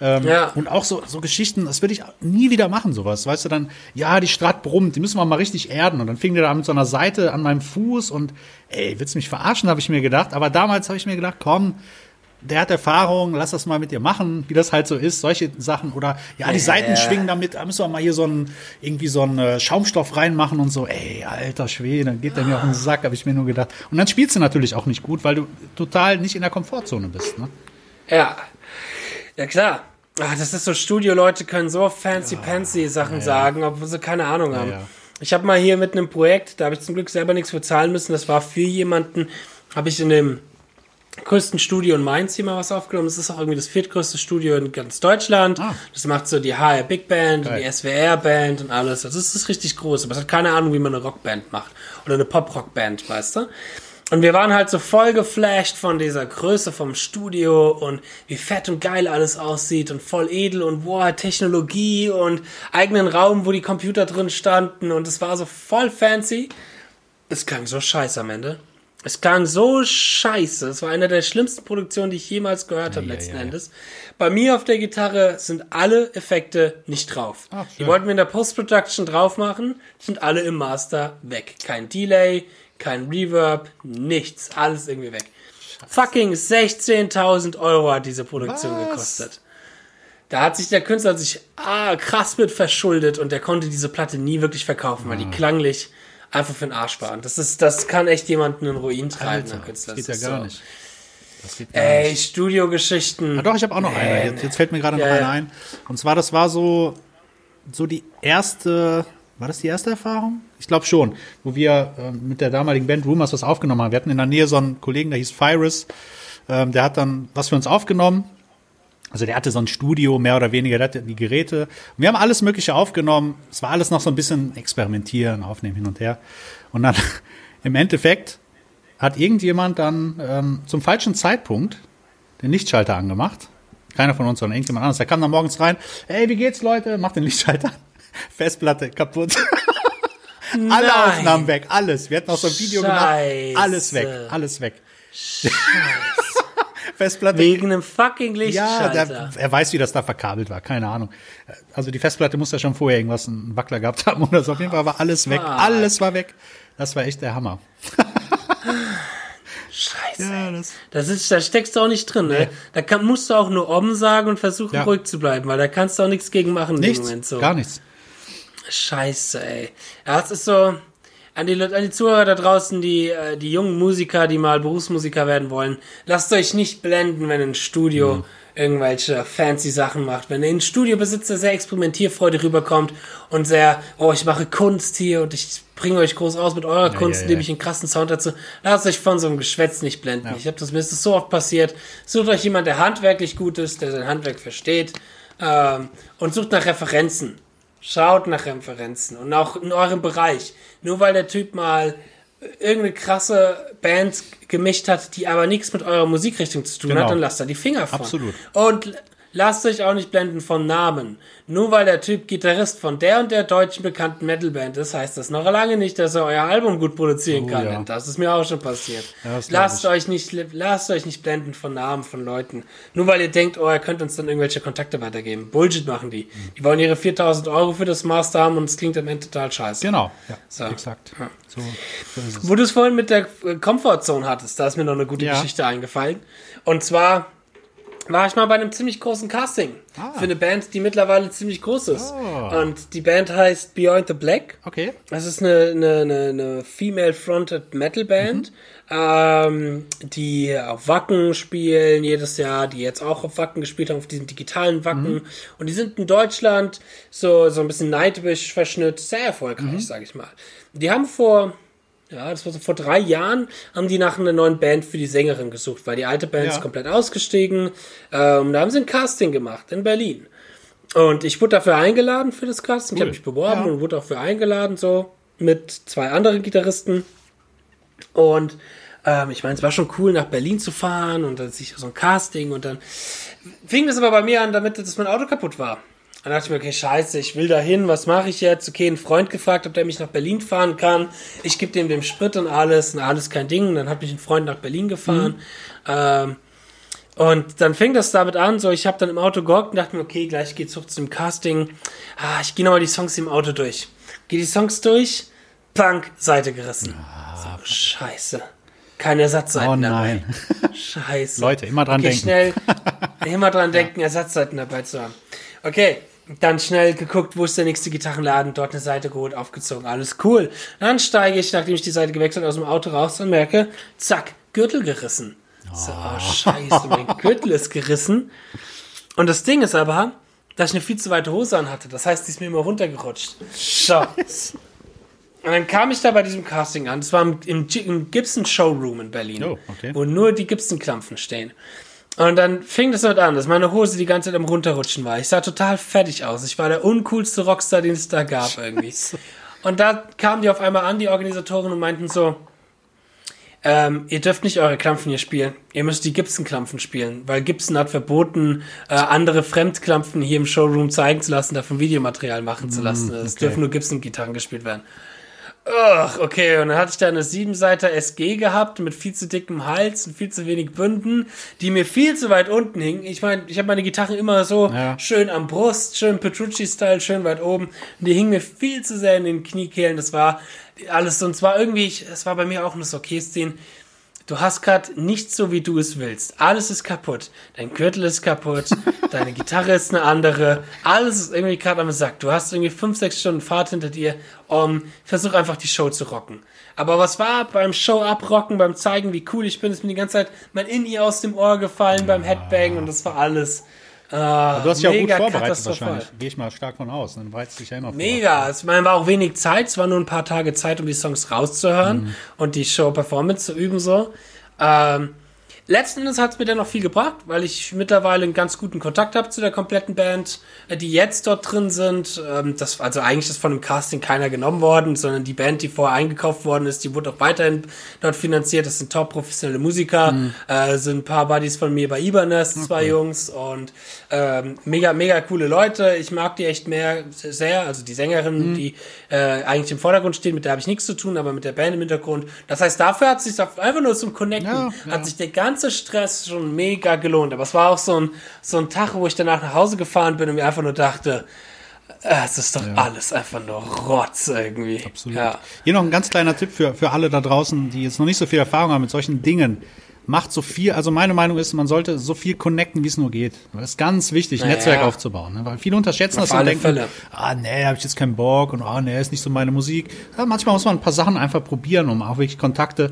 Ähm,
Ja.
Und auch so, so Geschichten, das würde ich nie wieder machen, sowas. Weißt du, dann, ja, die Strat brummt, die müssen wir mal richtig erden. Und dann fing der da mit so einer Seite an meinem Fuß und, ey, willst du mich verarschen, habe ich mir gedacht. Aber damals habe ich mir gedacht, komm, der hat Erfahrung, lass das mal mit dir machen, wie das halt so ist, solche Sachen. Oder, ja, die Seiten
Ja.
schwingen damit, da müssen wir mal hier so einen, irgendwie so einen äh, Schaumstoff reinmachen und so. Ey, alter Schwede, dann geht der mir auf den Sack, habe ich mir nur gedacht. Und dann spielst du natürlich auch nicht gut, weil du total nicht in der Komfortzone bist, ne?
Ja. Ja, klar. Ach, das ist so Studio-Leute können so fancy-pancy Sachen sagen, obwohl sie keine Ahnung haben.
ja.
Ich habe mal hier mit einem Projekt, da habe ich zum Glück selber nichts für zahlen müssen. Das war für jemanden, habe ich in dem größten Studio in Mainz hier mal was aufgenommen. Das ist auch irgendwie das viertgrößte Studio in ganz Deutschland.
Ah.
Das macht so die HR Big Band und die SWR Band und alles. Also es ist richtig groß, aber es hat keine Ahnung, wie man eine Rockband macht. Oder eine Pop-Rock-Band, weißt du? Und wir waren halt so voll geflasht von dieser Größe vom Studio und wie fett und geil alles aussieht und voll edel und wow, Technologie und eigenen Raum, wo die Computer drin standen und es war so voll fancy. Es klang so scheiße am Ende. Es klang so scheiße. Es war eine der schlimmsten Produktionen, die ich jemals gehört habe,
Ja,
letzten
ja, ja.
Endes. Bei mir auf der Gitarre sind alle Effekte nicht drauf.
Ach,
die wollten wir in der Post-Production drauf machen, sind alle im Master weg. Kein Delay, kein Reverb, nichts. Alles irgendwie weg. Fucking 16.000 Euro hat diese Produktion
Was?
gekostet. Da hat sich der Künstler sich ah, krass mit verschuldet und der konnte diese Platte nie wirklich verkaufen,
Ah.
weil die klanglich einfach für den Arsch waren. Das ist, das kann echt jemanden in Ruin treiben,
Alter,
der Künstler.
das geht ja gar
so.
nicht. Das geht gar
Ey. Studiogeschichten.
Ah, doch, ich habe auch noch
Nee,
eine. Jetzt, jetzt fällt mir gerade noch
Ja,
eine
ja.
ein. Und zwar, das war so, so die erste, war das die erste Erfahrung? Ich glaube schon, wo wir ähm, mit der damaligen Band Rumors was aufgenommen haben. Wir hatten in der Nähe so einen Kollegen, der hieß Fyrus. Ähm, der hat dann was für uns aufgenommen. Also der hatte so ein Studio, mehr oder weniger, der hatte die Geräte. Und wir haben alles Mögliche aufgenommen. Es war alles noch so ein bisschen experimentieren, aufnehmen hin und her. Und dann im Endeffekt hat irgendjemand dann ähm, zum falschen Zeitpunkt den Lichtschalter angemacht. Keiner von uns, sondern irgendjemand anderes. Der kam dann morgens rein. Ey, wie geht's, Leute? Macht den Lichtschalter an. Festplatte kaputt. Alle
Nein.
Aufnahmen weg, alles. Wir hatten auch so ein Video
Scheiße.
gemacht. Alles weg, alles weg. Festplatte.
Wegen einem fucking
Ja,
Lichtschalter.
der, er weiß, wie das da verkabelt war, keine Ahnung. Also die Festplatte muss ja schon vorher irgendwas, einen Wackler gehabt haben oder so. Auf jeden Fall war alles weg, alles war weg. Das war echt der Hammer.
Scheiße.
Ja, das,
Das ist, da steckst du auch nicht drin, ne? Da kann, musst du auch nur Om sagen und versuchen
Ja.
ruhig zu bleiben, weil da kannst du auch nichts gegen machen
nichts,
Moment so.
gar nichts.
Scheiße, ey. Ja, es ist so, an die, Leute- an die Zuhörer da draußen, die, äh, die jungen Musiker, die mal Berufsmusiker werden wollen, lasst euch nicht blenden, wenn ein Studio
Mhm.
irgendwelche fancy Sachen macht. Wenn ein Studiobesitzer sehr experimentierfreudig rüberkommt und sehr, oh, ich mache Kunst hier und ich bringe euch groß raus mit eurer Kunst,
ja,
indem
ja.
ich einen krassen Sound dazu, lasst euch von so einem Geschwätz nicht blenden. Ich habe das, mir ist das so oft passiert. Sucht euch jemand, der handwerklich gut ist, der sein Handwerk versteht, ähm, und sucht nach Referenzen. Schaut nach Referenzen und auch in eurem Bereich. Nur weil der Typ mal irgendeine krasse Band gemischt hat, die aber nichts mit eurer Musikrichtung zu tun
Genau.
hat, dann lasst da die Finger von.
Absolut.
Und lasst euch auch nicht blenden von Namen. Nur weil der Typ Gitarrist von der und der deutschen bekannten Metalband ist, heißt das noch lange nicht, dass er euer Album gut produzieren
Oh,
kann.
ja.
Das ist mir auch schon passiert.
Ja,
lasst euch nicht, lasst euch nicht blenden von Namen von Leuten. Nur weil ihr denkt, oh, er könnte uns dann irgendwelche Kontakte weitergeben. Bullshit machen die. Die wollen ihre 4000 Euro für das Master haben und es klingt am Ende total scheiße.
Genau, ja,
So.
exakt. So, so es.
Wo du es vorhin mit der Comfortzone hattest, da ist mir noch eine gute
Ja.
Geschichte eingefallen. Und zwar war ich mal bei einem ziemlich großen Casting
Ah.
für eine Band, die mittlerweile ziemlich groß ist.
Oh.
Und die Band heißt Beyond the Black.
Okay.
Das ist eine, eine, eine, eine female-fronted Metal-Band, ähm, die auf Wacken spielen jedes Jahr, die jetzt auch auf Wacken gespielt haben, auf diesem digitalen Wacken. Und die sind in Deutschland so, so ein bisschen Nightwish-Verschnitt, sehr erfolgreich, sag ich mal. Die haben vor, ja, das war so vor drei Jahren, haben die nach einer neuen Band für die Sängerin gesucht, weil die alte Band
Ja.
ist komplett ausgestiegen. Ähm, da haben sie ein Casting gemacht in Berlin. Und ich wurde dafür eingeladen für das Casting. Ich
Cool.
habe mich beworben
Ja.
und wurde auch für eingeladen, so mit zwei anderen Gitarristen. Und ähm, ich meine, es war schon cool, nach Berlin zu fahren und dann sich so ein Casting und dann fing das aber bei mir an, damit dass mein Auto kaputt war. Dann dachte ich mir, okay, scheiße, ich will da hin, was mache ich jetzt? Okay, einen Freund gefragt, ob der mich nach Berlin fahren kann. Ich gebe dem dem Sprit und alles, und alles kein Ding. Und dann hat mich ein Freund nach Berlin gefahren. Ähm, und dann fing das damit an, so ich habe dann im Auto gehockt und dachte mir, okay, gleich geht's hoch zum Casting. Ah, ich gehe nochmal die Songs im Auto durch. Geh die Songs durch, Plank, Seite gerissen. so, scheiße. Keine Ersatzseiten
Oh
dabei.
nein.
Scheiße.
Leute, immer dran
okay,
denken.
schnell, immer dran denken, Ersatzseiten dabei zu haben. Okay, dann schnell geguckt, wo ist der nächste Gitarrenladen, dort eine Seite geholt, aufgezogen, alles cool. Dann steige ich, nachdem ich die Seite gewechselt aus dem Auto raus und merke, zack, Gürtel gerissen. So, oh, scheiße, mein Gürtel ist gerissen. Und das Ding ist aber, dass ich eine viel zu weite Hose anhatte. Das heißt, die ist mir immer runtergerutscht. So. Und dann kam ich da bei diesem Casting an. Das war im, im Gibson Showroom in Berlin,
Oh, okay.
wo nur die Gibson-Klampfen stehen. Und dann fing das damit an, dass meine Hose die ganze Zeit am runterrutschen war. Ich sah total fertig aus. Ich war der uncoolste Rockstar, den es da gab irgendwie. Und da kamen die auf einmal an, die Organisatoren, und meinten so, ähm, ihr dürft nicht eure Klampfen hier spielen. Ihr müsst die Gibson-Klampfen spielen, weil Gibson hat verboten, äh, andere Fremdklampfen hier im Showroom zeigen zu lassen, davon Videomaterial machen zu lassen. Es
okay.
dürfen nur Gibson-Gitarren gespielt werden. Ach, okay, und dann hatte ich da eine Siebenseiter SG gehabt mit viel zu dickem Hals und viel zu wenig Bünden, die mir viel zu weit unten hingen. Ich meine, ich habe meine Gitarren immer so
Ja.
schön am Brust, schön Petrucci-Style, schön weit oben. Und die hingen mir viel zu sehr in den Kniekehlen. Das war alles so. Und zwar irgendwie, es war bei mir auch ein okay-Szene. Du hast gerade nichts so, wie du es willst. Alles ist kaputt. Dein Gürtel ist kaputt. deine Gitarre ist eine andere. Alles ist irgendwie gerade am Sack. Du hast irgendwie fünf, sechs Stunden Fahrt hinter dir. Um, versuch einfach die Show zu rocken. Aber was war beim Show abrocken, beim zeigen, wie cool ich bin, ist mir die ganze Zeit mein Inni aus dem Ohr gefallen beim Headbang und das war alles. Äh,
Du hast dich auch gut vorbereitet wahrscheinlich. Gehe ich mal stark von aus. Dann bereitest du dich ja immer vor.
Mega. Es war auch wenig Zeit. Es war nur ein paar Tage Zeit, um die Songs rauszuhören
Mhm.
und die Show-Performance zu üben so. Ähm, letzten Endes hat es mir dann noch viel gebracht, weil ich mittlerweile einen ganz guten Kontakt habe zu der kompletten Band, äh, die jetzt dort drin sind. Ähm, das, also eigentlich ist von dem Casting keiner genommen worden, sondern die Band, die vorher eingekauft worden ist, die wurde auch weiterhin dort finanziert. Das sind top professionelle Musiker,
Mhm.
äh, sind ein paar Buddies von mir bei Ibanez, zwei Jungs und ähm, mega, mega coole Leute. Ich mag die echt mehr sehr. Also die Sängerin,
Mhm.
die äh, eigentlich im Vordergrund steht, mit der habe ich nichts zu tun, aber mit der Band im Hintergrund. Das heißt, dafür hat sich einfach nur zum Connecten,
Ja, ja.
hat sich der ganze Stress schon mega gelohnt. Aber es war auch so ein, so ein Tag, wo ich danach nach Hause gefahren bin und mir einfach nur dachte, äh, es ist doch alles einfach nur Rotz irgendwie.
Absolut.
Ja.
Hier noch ein ganz kleiner Tipp für, für alle da draußen, die jetzt noch nicht so viel Erfahrung haben mit solchen Dingen. Macht so viel, also meine Meinung ist, man sollte so viel connecten, wie es nur geht. Das ist ganz wichtig,
Naja.
Netzwerk aufzubauen. Ne? Weil viele unterschätzen
Auf
das und denken,
Fälle.
ah nee, habe ich jetzt keinen Bock und ah nee, ist nicht so meine Musik. Ja, manchmal muss man ein paar Sachen einfach probieren, um auch wirklich Kontakte.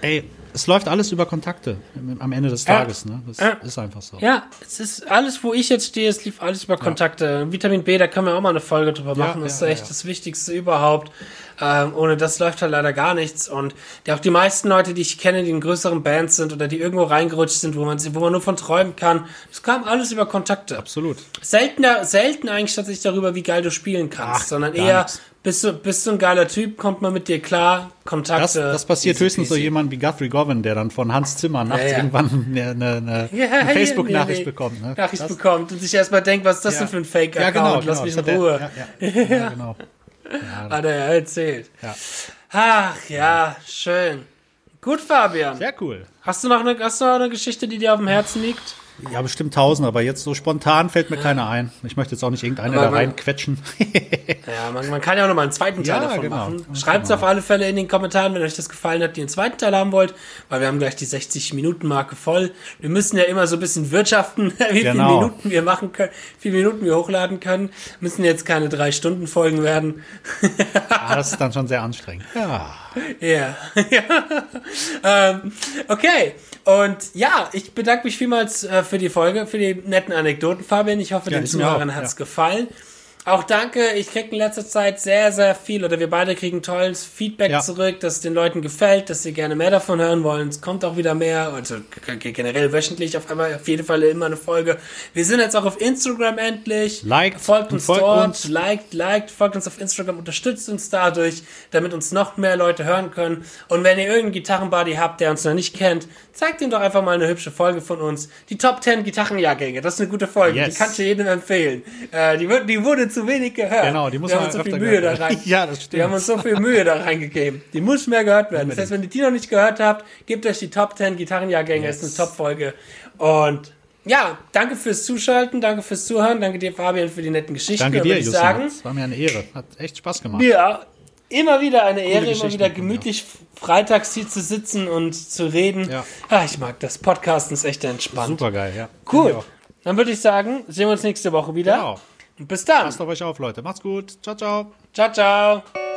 Ey, es läuft alles über Kontakte am Ende des Tages. Ne? Das
Ja.
ist einfach so.
Ja, es ist alles, wo ich jetzt stehe, es lief alles über Kontakte. Vitamin B, da können wir auch mal eine Folge drüber machen. das ist
ja,
echt
ja.
das Wichtigste überhaupt. Ähm, ohne das läuft halt leider gar nichts. Und die, auch die meisten Leute, die ich kenne, die in größeren Bands sind oder die irgendwo reingerutscht sind, wo man, wo man nur von träumen kann, das kam alles über Kontakte.
Absolut.
Seltener, selten eigentlich tatsächlich darüber, wie geil du spielen kannst,
Ach,
sondern eher,
nix.
Bist du, bist du ein geiler Typ, kommt man mit dir klar, Kontakte.
Das, das passiert
easy
höchstens so
peasy.
jemand wie Guthrie Govan, der dann von Hans Zimmer nachts
Ja, ja.
irgendwann eine, eine,
Ja,
eine
ja,
Facebook-Nachricht
nee, nee.
bekommt. Ne?
Nachricht
das,
bekommt und sich erstmal denkt, was ist das
Ja.
denn für ein Fake-Account?
ja, genau.
Lass
genau.
mich in Ruhe.
Der, ja, ja, ja, genau.
Hat er ja erzählt.
Ja.
Ach ja, schön. Gut, Fabian.
Sehr cool.
Hast du noch eine, hast du noch eine Geschichte, die dir auf dem Herzen liegt?
Ja, bestimmt tausend, aber jetzt so spontan fällt mir keiner ein. Ich möchte jetzt auch nicht irgendeine
Aber
da reinquetschen.
Ja, man, man kann ja auch noch mal einen zweiten Teil
Ja,
davon
genau.
machen.
Ja,
Schreibt es
genau.
auf alle Fälle in den Kommentaren, wenn euch das gefallen hat, die einen zweiten Teil haben wollt, weil wir haben gleich die 60-Minuten-Marke voll. Wir müssen ja immer so ein bisschen wirtschaften, wie viele
Genau.
Minuten wir machen können, wie viele Minuten wir hochladen können. Müssen jetzt keine drei Stunden Folgen werden.
Ah, das ist dann schon sehr anstrengend. Ja.
Ja. ja. ähm, okay. Und ja, ich bedanke mich vielmals äh, für die Folge, für die netten Anekdoten, Fabian. Ich hoffe,
Ja,
den Zuhörern
auch,
hat's
ja.
gefallen. Auch danke, ich kriege in letzter Zeit sehr, sehr viel, oder wir beide kriegen tolles Feedback
Ja.
zurück, dass es den Leuten gefällt, dass sie gerne mehr davon hören wollen. Es kommt auch wieder mehr, also generell wöchentlich auf einmal, auf jeden Fall immer eine Folge. Wir sind jetzt auch auf Instagram endlich.
Liked
folgt uns
folgt
dort,
uns.
liked, liked, folgt uns auf Instagram, unterstützt uns dadurch, damit uns noch mehr Leute hören können. Und wenn ihr irgendeinen Gitarrenbuddy habt, der uns noch nicht kennt, zeigt ihm doch einfach mal eine hübsche Folge von uns. Die Top 10 Gitarrenjahrgänge, das ist eine gute Folge,
Yes.
die kann ich jedem empfehlen. Äh, die, die wurde zu wenig gehört.
Genau, die muss
Wir haben
man
uns so viel
öfter
Mühe da
gehört
rein.
werden. Ja, das
Wir
stimmt.
haben uns so viel Mühe da reingegeben. Die muss mehr gehört werden. Das heißt, wenn ihr die noch nicht gehört habt, gebt euch die Top 10 Gitarrenjahrgänge,
Yes.
das ist eine Top-Folge. Und ja, danke fürs Zuschalten, danke fürs Zuhören, danke dir, Fabian, für die netten Geschichten.
Danke dir, Justin.
sagen,
Das war mir eine Ehre. Hat echt Spaß gemacht.
ja, immer wieder eine Ehre, immer wieder gemütlich freitags hier zu sitzen und zu reden.
Ja.
Ah, ich mag das. Podcasten ist echt entspannt.
Super geil, ja.
Cool. Dann würde ich sagen, sehen wir uns nächste Woche wieder.
Genau.
Und bis dann.
Passt auf euch auf, Leute. Macht's gut. Ciao, ciao.
Ciao, ciao.